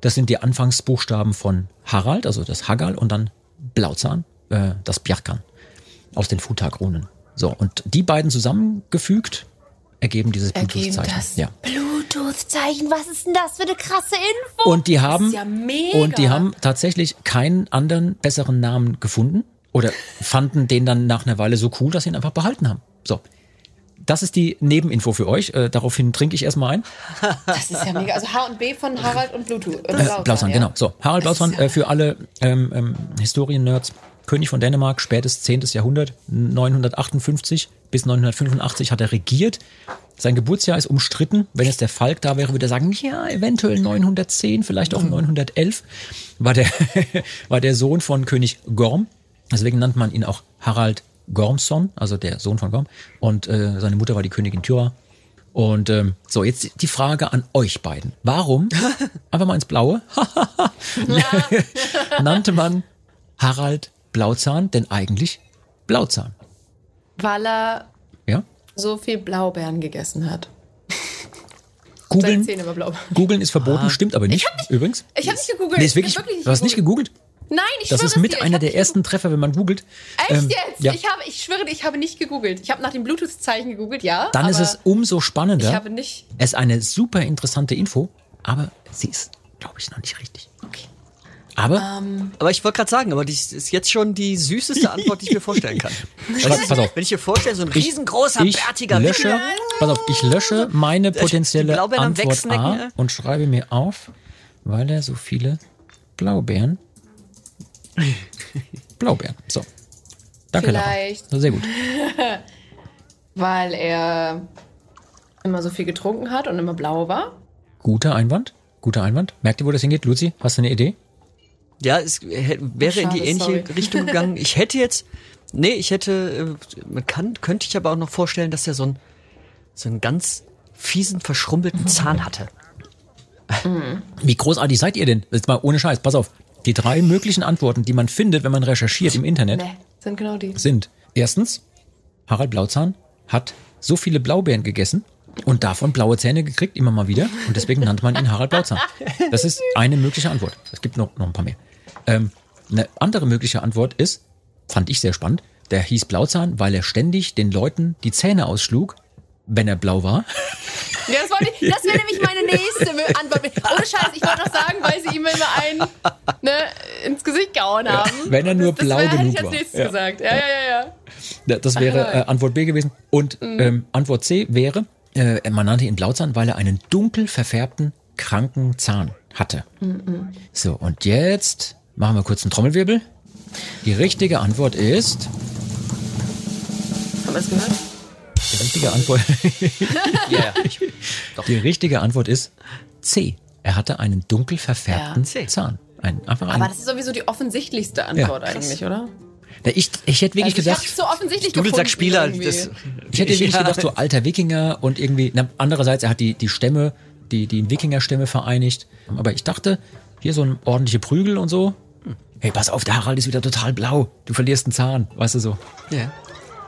Das sind die Anfangsbuchstaben von Harald, also das Hagal und dann Blauzahn, äh, das Bjarkan, aus den Futag-Runen. So, und die beiden zusammengefügt ergeben dieses Bluetooth-Zeichen. Ja. Bluetooth-Zeichen, was ist denn das für eine krasse Info? Und die haben, ja mega. und die haben tatsächlich keinen anderen besseren Namen gefunden oder fanden den dann nach einer Weile so cool, dass sie ihn einfach behalten haben. So. Das ist die Nebeninfo für euch. Äh, daraufhin trinke ich erstmal ein. Das ist ja mega. Also H und B von Harald und Bluetooth. Äh, Äh, Blauzahn, genau. So, Harald ja- äh, für alle ähm, ähm, Historien-Nerds, König von Dänemark, spätes 10. Jahrhundert, 958 bis 985 hat er regiert. Sein Geburtsjahr ist umstritten. Wenn es der Falk da wäre, würde er sagen, ja, eventuell 910, vielleicht auch 911. War der, war der Sohn von König Gorm. Deswegen nannte man ihn auch Harald Gormson, also der Sohn von Gorm. Und äh, seine Mutter war die Königin Thyra. Und ähm, so, jetzt die Frage an euch beiden. Warum, einfach mal ins Blaue, nannte man Harald Blauzahn denn eigentlich Blauzahn? Weil er Ja? so viel Blaubeeren gegessen hat. Googeln. Googeln ist verboten, stimmt aber nicht. übrigens. Ich habe nicht gegoogelt. Nee, ist Ich hab wirklich, wirklich nicht du hast nicht gegoogelt. Nein, ich Das schwöre ist es mit dir. Ich einer der nicht ersten Treffer, wenn man googelt. Echt Ähm, jetzt? Ja. Ich habe, ich schwöre, dir, ich habe nicht gegoogelt. Ich habe nach dem Bluetooth-Zeichen gegoogelt, ja. Dann ist es umso spannender. Ich habe nicht. Es ist eine super interessante Info, aber sie ist, glaube ich, noch nicht richtig. Aber Aber ich wollte gerade sagen, aber das ist jetzt schon die süßeste Antwort, die ich mir vorstellen kann. pass, pass auf. Wenn ich mir vorstelle, so ein riesengroßer, Ich bärtiger lösche, pass auf, ich lösche meine Die potenzielle Antwort A äh? und schreibe mir auf, weil er so viele Blaubeeren. Blaubeeren. So. Danke, Lara. Vielleicht. Sehr gut. Weil er immer so viel getrunken hat und immer blau war. Guter Einwand. Guter Einwand. Merkt ihr, wo das hingeht? Luzi, hast du eine Idee? Ja, es wäre in die Schade, ähnliche sorry. Richtung gegangen. Ich hätte jetzt, nee, ich hätte, äh, man kann, könnte ich aber auch noch vorstellen, dass er so einen, so einen ganz fiesen, verschrumpelten Zahn hatte. Wie großartig seid ihr denn? Jetzt mal ohne Scheiß, pass auf. Die drei möglichen Antworten, die man findet, wenn man recherchiert im Internet, Ne, sind genau die. sind erstens, Harald Blauzahn hat so viele Blaubeeren gegessen und davon blaue Zähne gekriegt, immer mal wieder. Und deswegen nannte man ihn Harald Blauzahn. Das ist eine mögliche Antwort. Es gibt noch, noch ein paar mehr. Ähm, eine andere mögliche Antwort ist, fand ich sehr spannend, der hieß Blauzahn, weil er ständig den Leuten die Zähne ausschlug, wenn er blau war. Ja, das, wollte ich- das wäre nämlich meine nächste Antwort. Ohne Scheiß, ich wollte noch sagen, weil sie ihm immer einen ne, ins Gesicht gehauen haben. wenn er nur das, blau das wär, genug hätte ich war. als nächstes Ja. gesagt. Ja, ja, ja, ja. Ja, Das wäre äh, Antwort B gewesen. Und ähm, Antwort C wäre, äh, man nannte ihn Blauzahn, weil er einen dunkel verfärbten, kranken Zahn hatte. So, und jetzt machen wir kurz einen Trommelwirbel. Die richtige Antwort ist, Haben wir es gehört? die richtige Antwort, Ja, ich, die richtige Antwort ist C. Er hatte einen dunkel verfärbten Ja. Zahn. Ein, einfach Aber ein, das ist sowieso die offensichtlichste Antwort Ja, eigentlich, oder? Ich, ich hätte wirklich Also ich gedacht, hab's so offensichtlich Spieler, das, Ich hätte wirklich Ja. gedacht, so alter Wikinger und irgendwie, na, andererseits, er hat die, die Stämme, die, die Wikinger-Stämme vereinigt. Aber ich dachte, hier so ein ordentliche Prügel und so. Hey, pass auf, der Harald ist wieder total blau. Du verlierst einen Zahn, weißt du so. ja.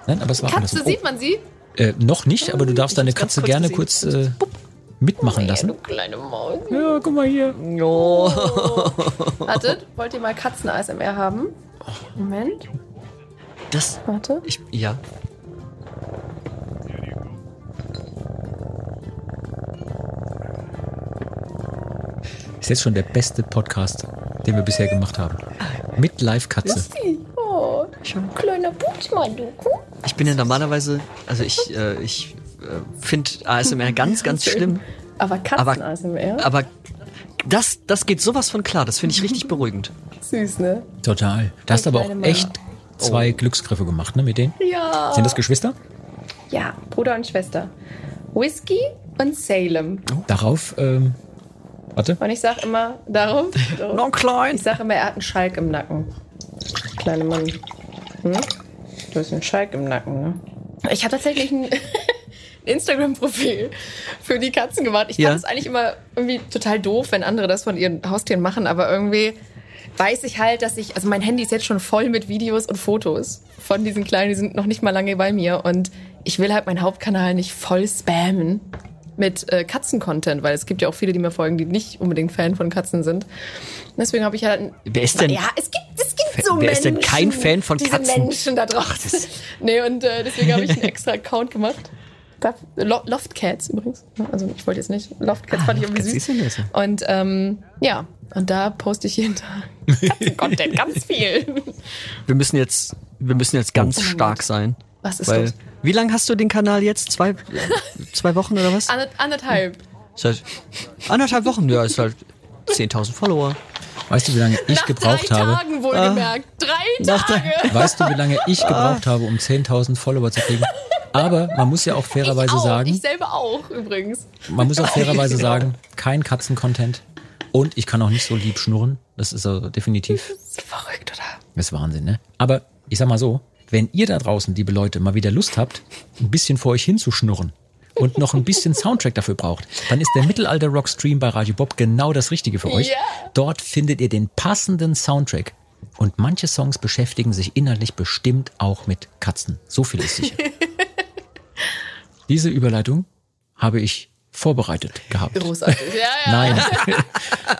Nein, aber es war Katze, andersrum. sieht man sie? Oh, äh, noch nicht, aber du darfst deine hab's ganz Katze kurz gerne gesehen. kurz äh, mitmachen Ja, lassen. du kleine Maus. Ja, guck mal hier. Oh. Wartet, wollt ihr mal Katzen-ASMR haben? Moment, Das, warte. ich, ja. Ist jetzt schon der beste Podcast, den wir bisher gemacht haben. Mit Live-Katze. Oh, kleiner Putschmann, du. Ich bin ja normalerweise, also ich, äh, ich äh, finde ASMR ganz, ganz schlimm. Aber Aber- Katzen-ASMR? Aber das, das geht sowas von klar. Das finde ich richtig beruhigend. Süß, ne? Total. Da hast du aber auch echt zwei Glücksgriffe gemacht, ne, mit denen. Ja. Sind das Geschwister? Ja, Bruder und Schwester. Whisky und Salem. Darauf, ähm, warte. Und ich sag immer, darum, darum Noch klein. ich sag immer, er hat einen Schalk im Nacken. Kleiner Mann. Hm? Du hast einen Schalk im Nacken, ne? Ich habe tatsächlich ein Instagram-Profil für die Katzen gemacht. Ich Ja. fand es eigentlich immer irgendwie total doof, wenn andere das von ihren Haustieren machen, aber irgendwie weiß ich halt, dass ich, also mein Handy ist jetzt schon voll mit Videos und Fotos von diesen Kleinen, die sind noch nicht mal lange bei mir und ich will halt meinen Hauptkanal nicht voll spammen mit äh, Katzen-Content, weil es gibt ja auch viele, die mir folgen, die nicht unbedingt Fan von Katzen sind. Deswegen habe ich halt Wer ist denn- Ja, es gibt, es gibt so wer Menschen. ist denn kein Fan von diese Katzen? Menschen da draußen. nee, und äh, deswegen habe ich einen extra Account gemacht. Lo Loft Cats übrigens. Also ich wollte jetzt nicht. Loft Cats fand ich irgendwie süß. das? Und ähm, ja, und da poste ich jeden Tag Katzen-Content, ganz viel. Wir müssen jetzt, wir müssen jetzt ganz stark sein. Was ist Weil, los? wie lange hast du den Kanal jetzt? Zwei, zwei Wochen oder was? Ander, anderthalb. Ist halt anderthalb Wochen, ja, ist halt 10.000 Follower. Weißt du, wie lange ich Nach gebraucht drei habe? Tagen wohlgemerkt. Drei Nach drei- Tage. Weißt du, wie lange ich gebraucht habe, um 10.000 Follower zu kriegen? Aber man muss ja auch fairerweise ich auch, sagen, Ich selber auch übrigens. man muss auch fairerweise sagen, kein Katzen-Content. Und ich kann auch nicht so lieb schnurren. Das ist also definitiv, Das ist verrückt, oder? das ist Wahnsinn, ne? Aber ich sag mal so, wenn ihr da draußen, liebe Leute, mal wieder Lust habt, ein bisschen vor euch hinzuschnurren und noch ein bisschen Soundtrack dafür braucht, dann ist der Mittelalter-Rock-Stream bei Radio Bob genau das Richtige für euch. Ja. Dort findet ihr den passenden Soundtrack. Und manche Songs beschäftigen sich inhaltlich bestimmt auch mit Katzen. So viel ist sicher. Diese Überleitung habe ich vorbereitet gehabt. Großartig. Ja, ja. Nein.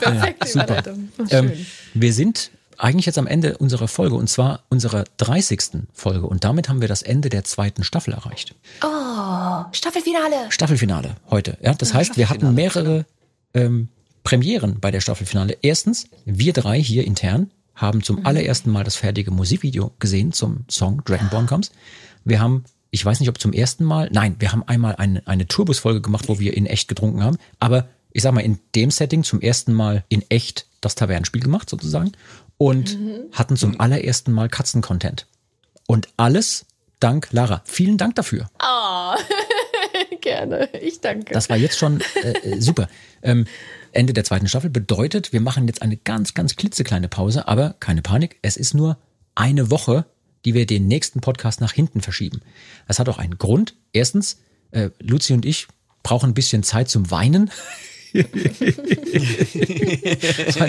Perfekte Super. Überleitung. Schön. Ähm, wir sind eigentlich jetzt am Ende unserer Folge und zwar unserer 30. Folge und damit haben wir das Ende der zweiten Staffel erreicht. oh, Staffelfinale. Staffelfinale heute. Ja, das heißt, wir hatten mehrere ähm, Premieren bei der Staffelfinale. Erstens, wir drei hier intern haben zum allerersten Mal das fertige Musikvideo gesehen zum Song Dragonborn Comes. Wir haben, ich weiß nicht, ob zum ersten Mal, nein, wir haben einmal eine, eine Tourbus-Folge gemacht, wo wir in echt getrunken haben, aber ich sag mal, in dem Setting zum ersten Mal in echt das Tavernenspiel gemacht, sozusagen, und hatten zum allerersten Mal Katzen-Content. Und alles dank Lara. Vielen Dank dafür. Oh, gerne. Ich danke. Das war jetzt schon äh, äh, super. Ähm, Ende der zweiten Staffel bedeutet, wir machen jetzt eine ganz, ganz klitzekleine Pause, aber keine Panik, es ist nur eine Woche, die wir den nächsten Podcast nach hinten verschieben. Das hat auch einen Grund. Erstens, äh, Luzi und ich brauchen ein bisschen Zeit zum Weinen. Weil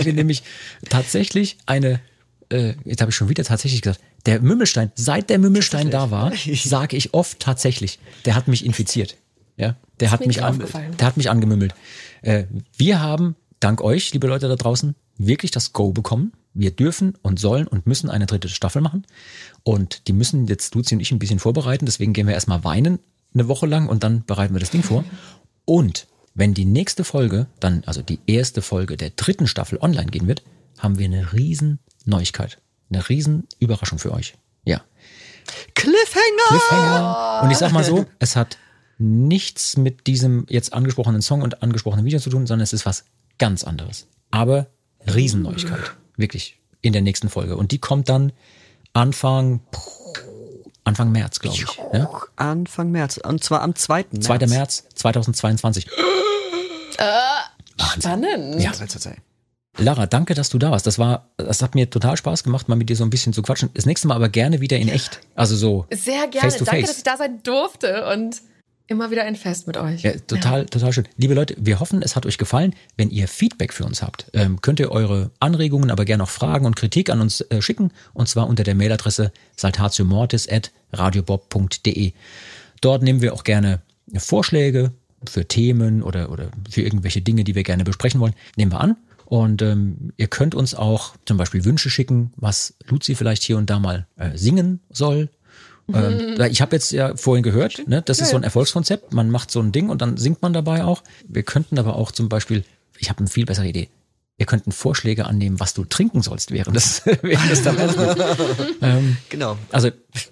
wir nämlich tatsächlich eine, äh, jetzt habe ich schon wieder tatsächlich gesagt, der Mümmelstein, seit der Mümmelstein da war, sage ich oft tatsächlich, der hat mich infiziert. Ja, der hat mich, an, der hat mich angemümmelt. Äh, wir haben, dank euch, liebe Leute da draußen, wirklich das Go bekommen. Wir dürfen und sollen und müssen eine dritte Staffel machen. Und die müssen jetzt Luzi und ich ein bisschen vorbereiten. Deswegen gehen wir erstmal weinen eine Woche lang und dann bereiten wir das Ding vor. Und wenn die nächste Folge, dann, also die erste Folge der dritten Staffel online gehen wird, haben wir eine riesen Neuigkeit. Eine riesen Überraschung für euch. Ja. Cliffhanger! Cliffhanger. Und ich sag mal so, es hat nichts mit diesem jetzt angesprochenen Song und angesprochenen Video zu tun, sondern es ist was ganz anderes. Aber Riesenneuigkeit. Wirklich. In der nächsten Folge. Und die kommt dann Anfang, Anfang März, glaube ich. Ja? Anfang März. Und zwar am 2. März. 2. März 2022. Spannend. Ja. Lara, danke, dass du da warst. Das war, das hat mir total Spaß gemacht, mal mit dir so ein bisschen zu quatschen. Das nächste Mal aber gerne wieder in echt. Also so. Sehr gerne. Face to Danke, face. dass ich da sein durfte und immer wieder ein Fest mit euch. Ja, total, total schön. Liebe Leute, wir hoffen, es hat euch gefallen. Wenn ihr Feedback für uns habt, ähm, könnt ihr eure Anregungen, aber gerne auch Fragen und Kritik an uns äh, schicken. Und zwar unter der Mailadresse saltatiomortis.radiobob.de. Dort nehmen wir auch gerne Vorschläge für Themen oder, oder für irgendwelche Dinge, die wir gerne besprechen wollen. Nehmen wir an. Und ähm, ihr könnt uns auch zum Beispiel Wünsche schicken, was Luzi vielleicht hier und da mal äh, singen soll. Ähm, weil ich habe jetzt ja vorhin gehört, ne, das ist so ein Erfolgskonzept. Man macht so ein Ding und dann singt man dabei auch. Wir könnten aber auch zum Beispiel, ich habe eine viel bessere Idee. Wir könnten Vorschläge annehmen, was du trinken sollst während des, während des ähm, Genau. also,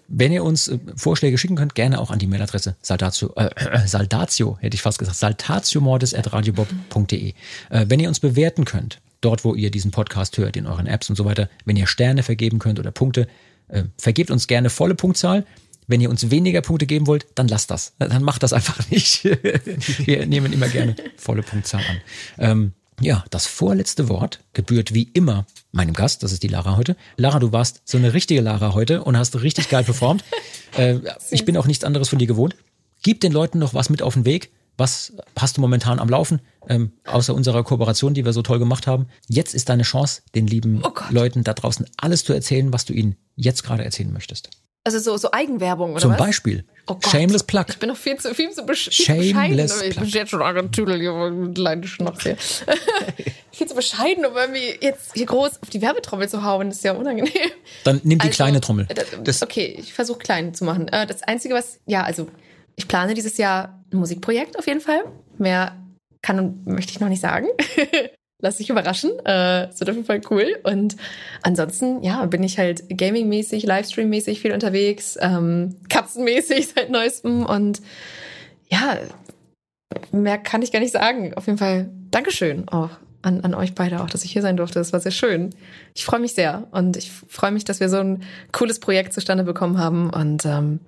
wenn ihr uns äh, Vorschläge schicken könnt, gerne auch an die Mailadresse saldatio, äh, äh, saldatio, hätte ich fast gesagt, saltatiomortis.radiobob.de. Äh, wenn ihr uns bewerten könnt, dort, wo ihr diesen Podcast hört, in euren Apps und so weiter, wenn ihr Sterne vergeben könnt oder Punkte, äh, vergebt uns gerne volle Punktzahl. Wenn ihr uns weniger Punkte geben wollt, dann lasst das. Dann macht das einfach nicht. Wir nehmen immer gerne volle Punktzahl an. Ähm, ja, das vorletzte Wort gebührt wie immer meinem Gast, das ist die Lara heute. Lara, du warst so eine richtige Lara heute und hast richtig geil performt. äh, ich bin auch nichts anderes von dir gewohnt. Gib den Leuten noch was mit auf den Weg. Was hast du momentan am Laufen, ähm, außer unserer Kooperation, die wir so toll gemacht haben? Jetzt ist deine Chance, den lieben Oh. Leuten da draußen alles zu erzählen, was du ihnen jetzt gerade erzählen möchtest. Also so, so Eigenwerbung oder Zum was? Beispiel Oh Gott. Shameless Plug. Ich bin noch viel zu, viel zu, besch zu bescheiden. Shameless Ich bin Plug. jetzt schon hier mit kleinen Schnaps hier. viel zu bescheiden, um irgendwie jetzt hier groß auf die Werbetrommel zu hauen. Das ist ja unangenehm. Dann nimm die Also, kleine Trommel. äh, Das, okay, ich versuche klein zu machen. Äh, Das Einzige, was, ja, also ich plane dieses Jahr ein Musikprojekt auf jeden Fall. Mehr kann und möchte ich noch nicht sagen. Lass dich überraschen. Äh, Es wird auf jeden Fall cool. Und ansonsten, ja, bin ich halt gaming-mäßig, Livestream-mäßig viel unterwegs, ähm, katzenmäßig seit neuestem. Und ja, mehr kann ich gar nicht sagen. Auf jeden Fall Dankeschön auch an, an euch beide auch, dass ich hier sein durfte. Das war sehr schön. Ich freue mich sehr und ich freue mich, dass wir so ein cooles Projekt zustande bekommen haben. Und ähm,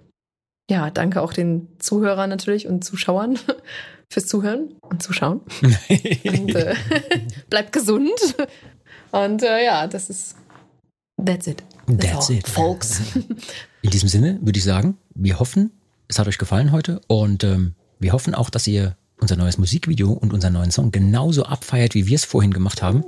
ja, danke auch den Zuhörern natürlich und Zuschauern fürs Zuhören und Zuschauen. und äh, bleibt gesund. Und äh, ja, das ist that's it. That's all, it. folks. In diesem Sinne würde ich sagen, wir hoffen, es hat euch gefallen heute und ähm, wir hoffen auch, dass ihr unser neues Musikvideo und unseren neuen Song genauso abfeiert, wie wir es vorhin gemacht haben.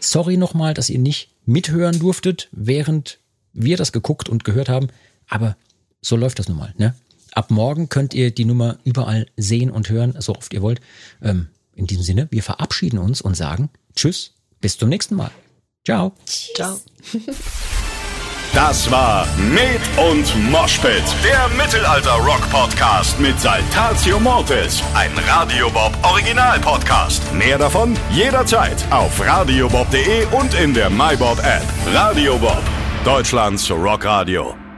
Sorry nochmal, dass ihr nicht mithören durftet, während wir das geguckt und gehört haben, aber so läuft das nun mal. Ne? ab morgen könnt ihr die Nummer überall sehen und hören, so oft ihr wollt. Ähm, in diesem Sinne, wir verabschieden uns und sagen Tschüss, bis zum nächsten Mal. Ciao. Ciao. Das war Med und Moshpit, der Mittelalter-Rock-Podcast mit Saltatio Mortis, ein Radiobob Original-Podcast. Mehr davon jederzeit auf radiobob.de und in der MyBob-App. Radio Bob, Deutschlands Rockradio.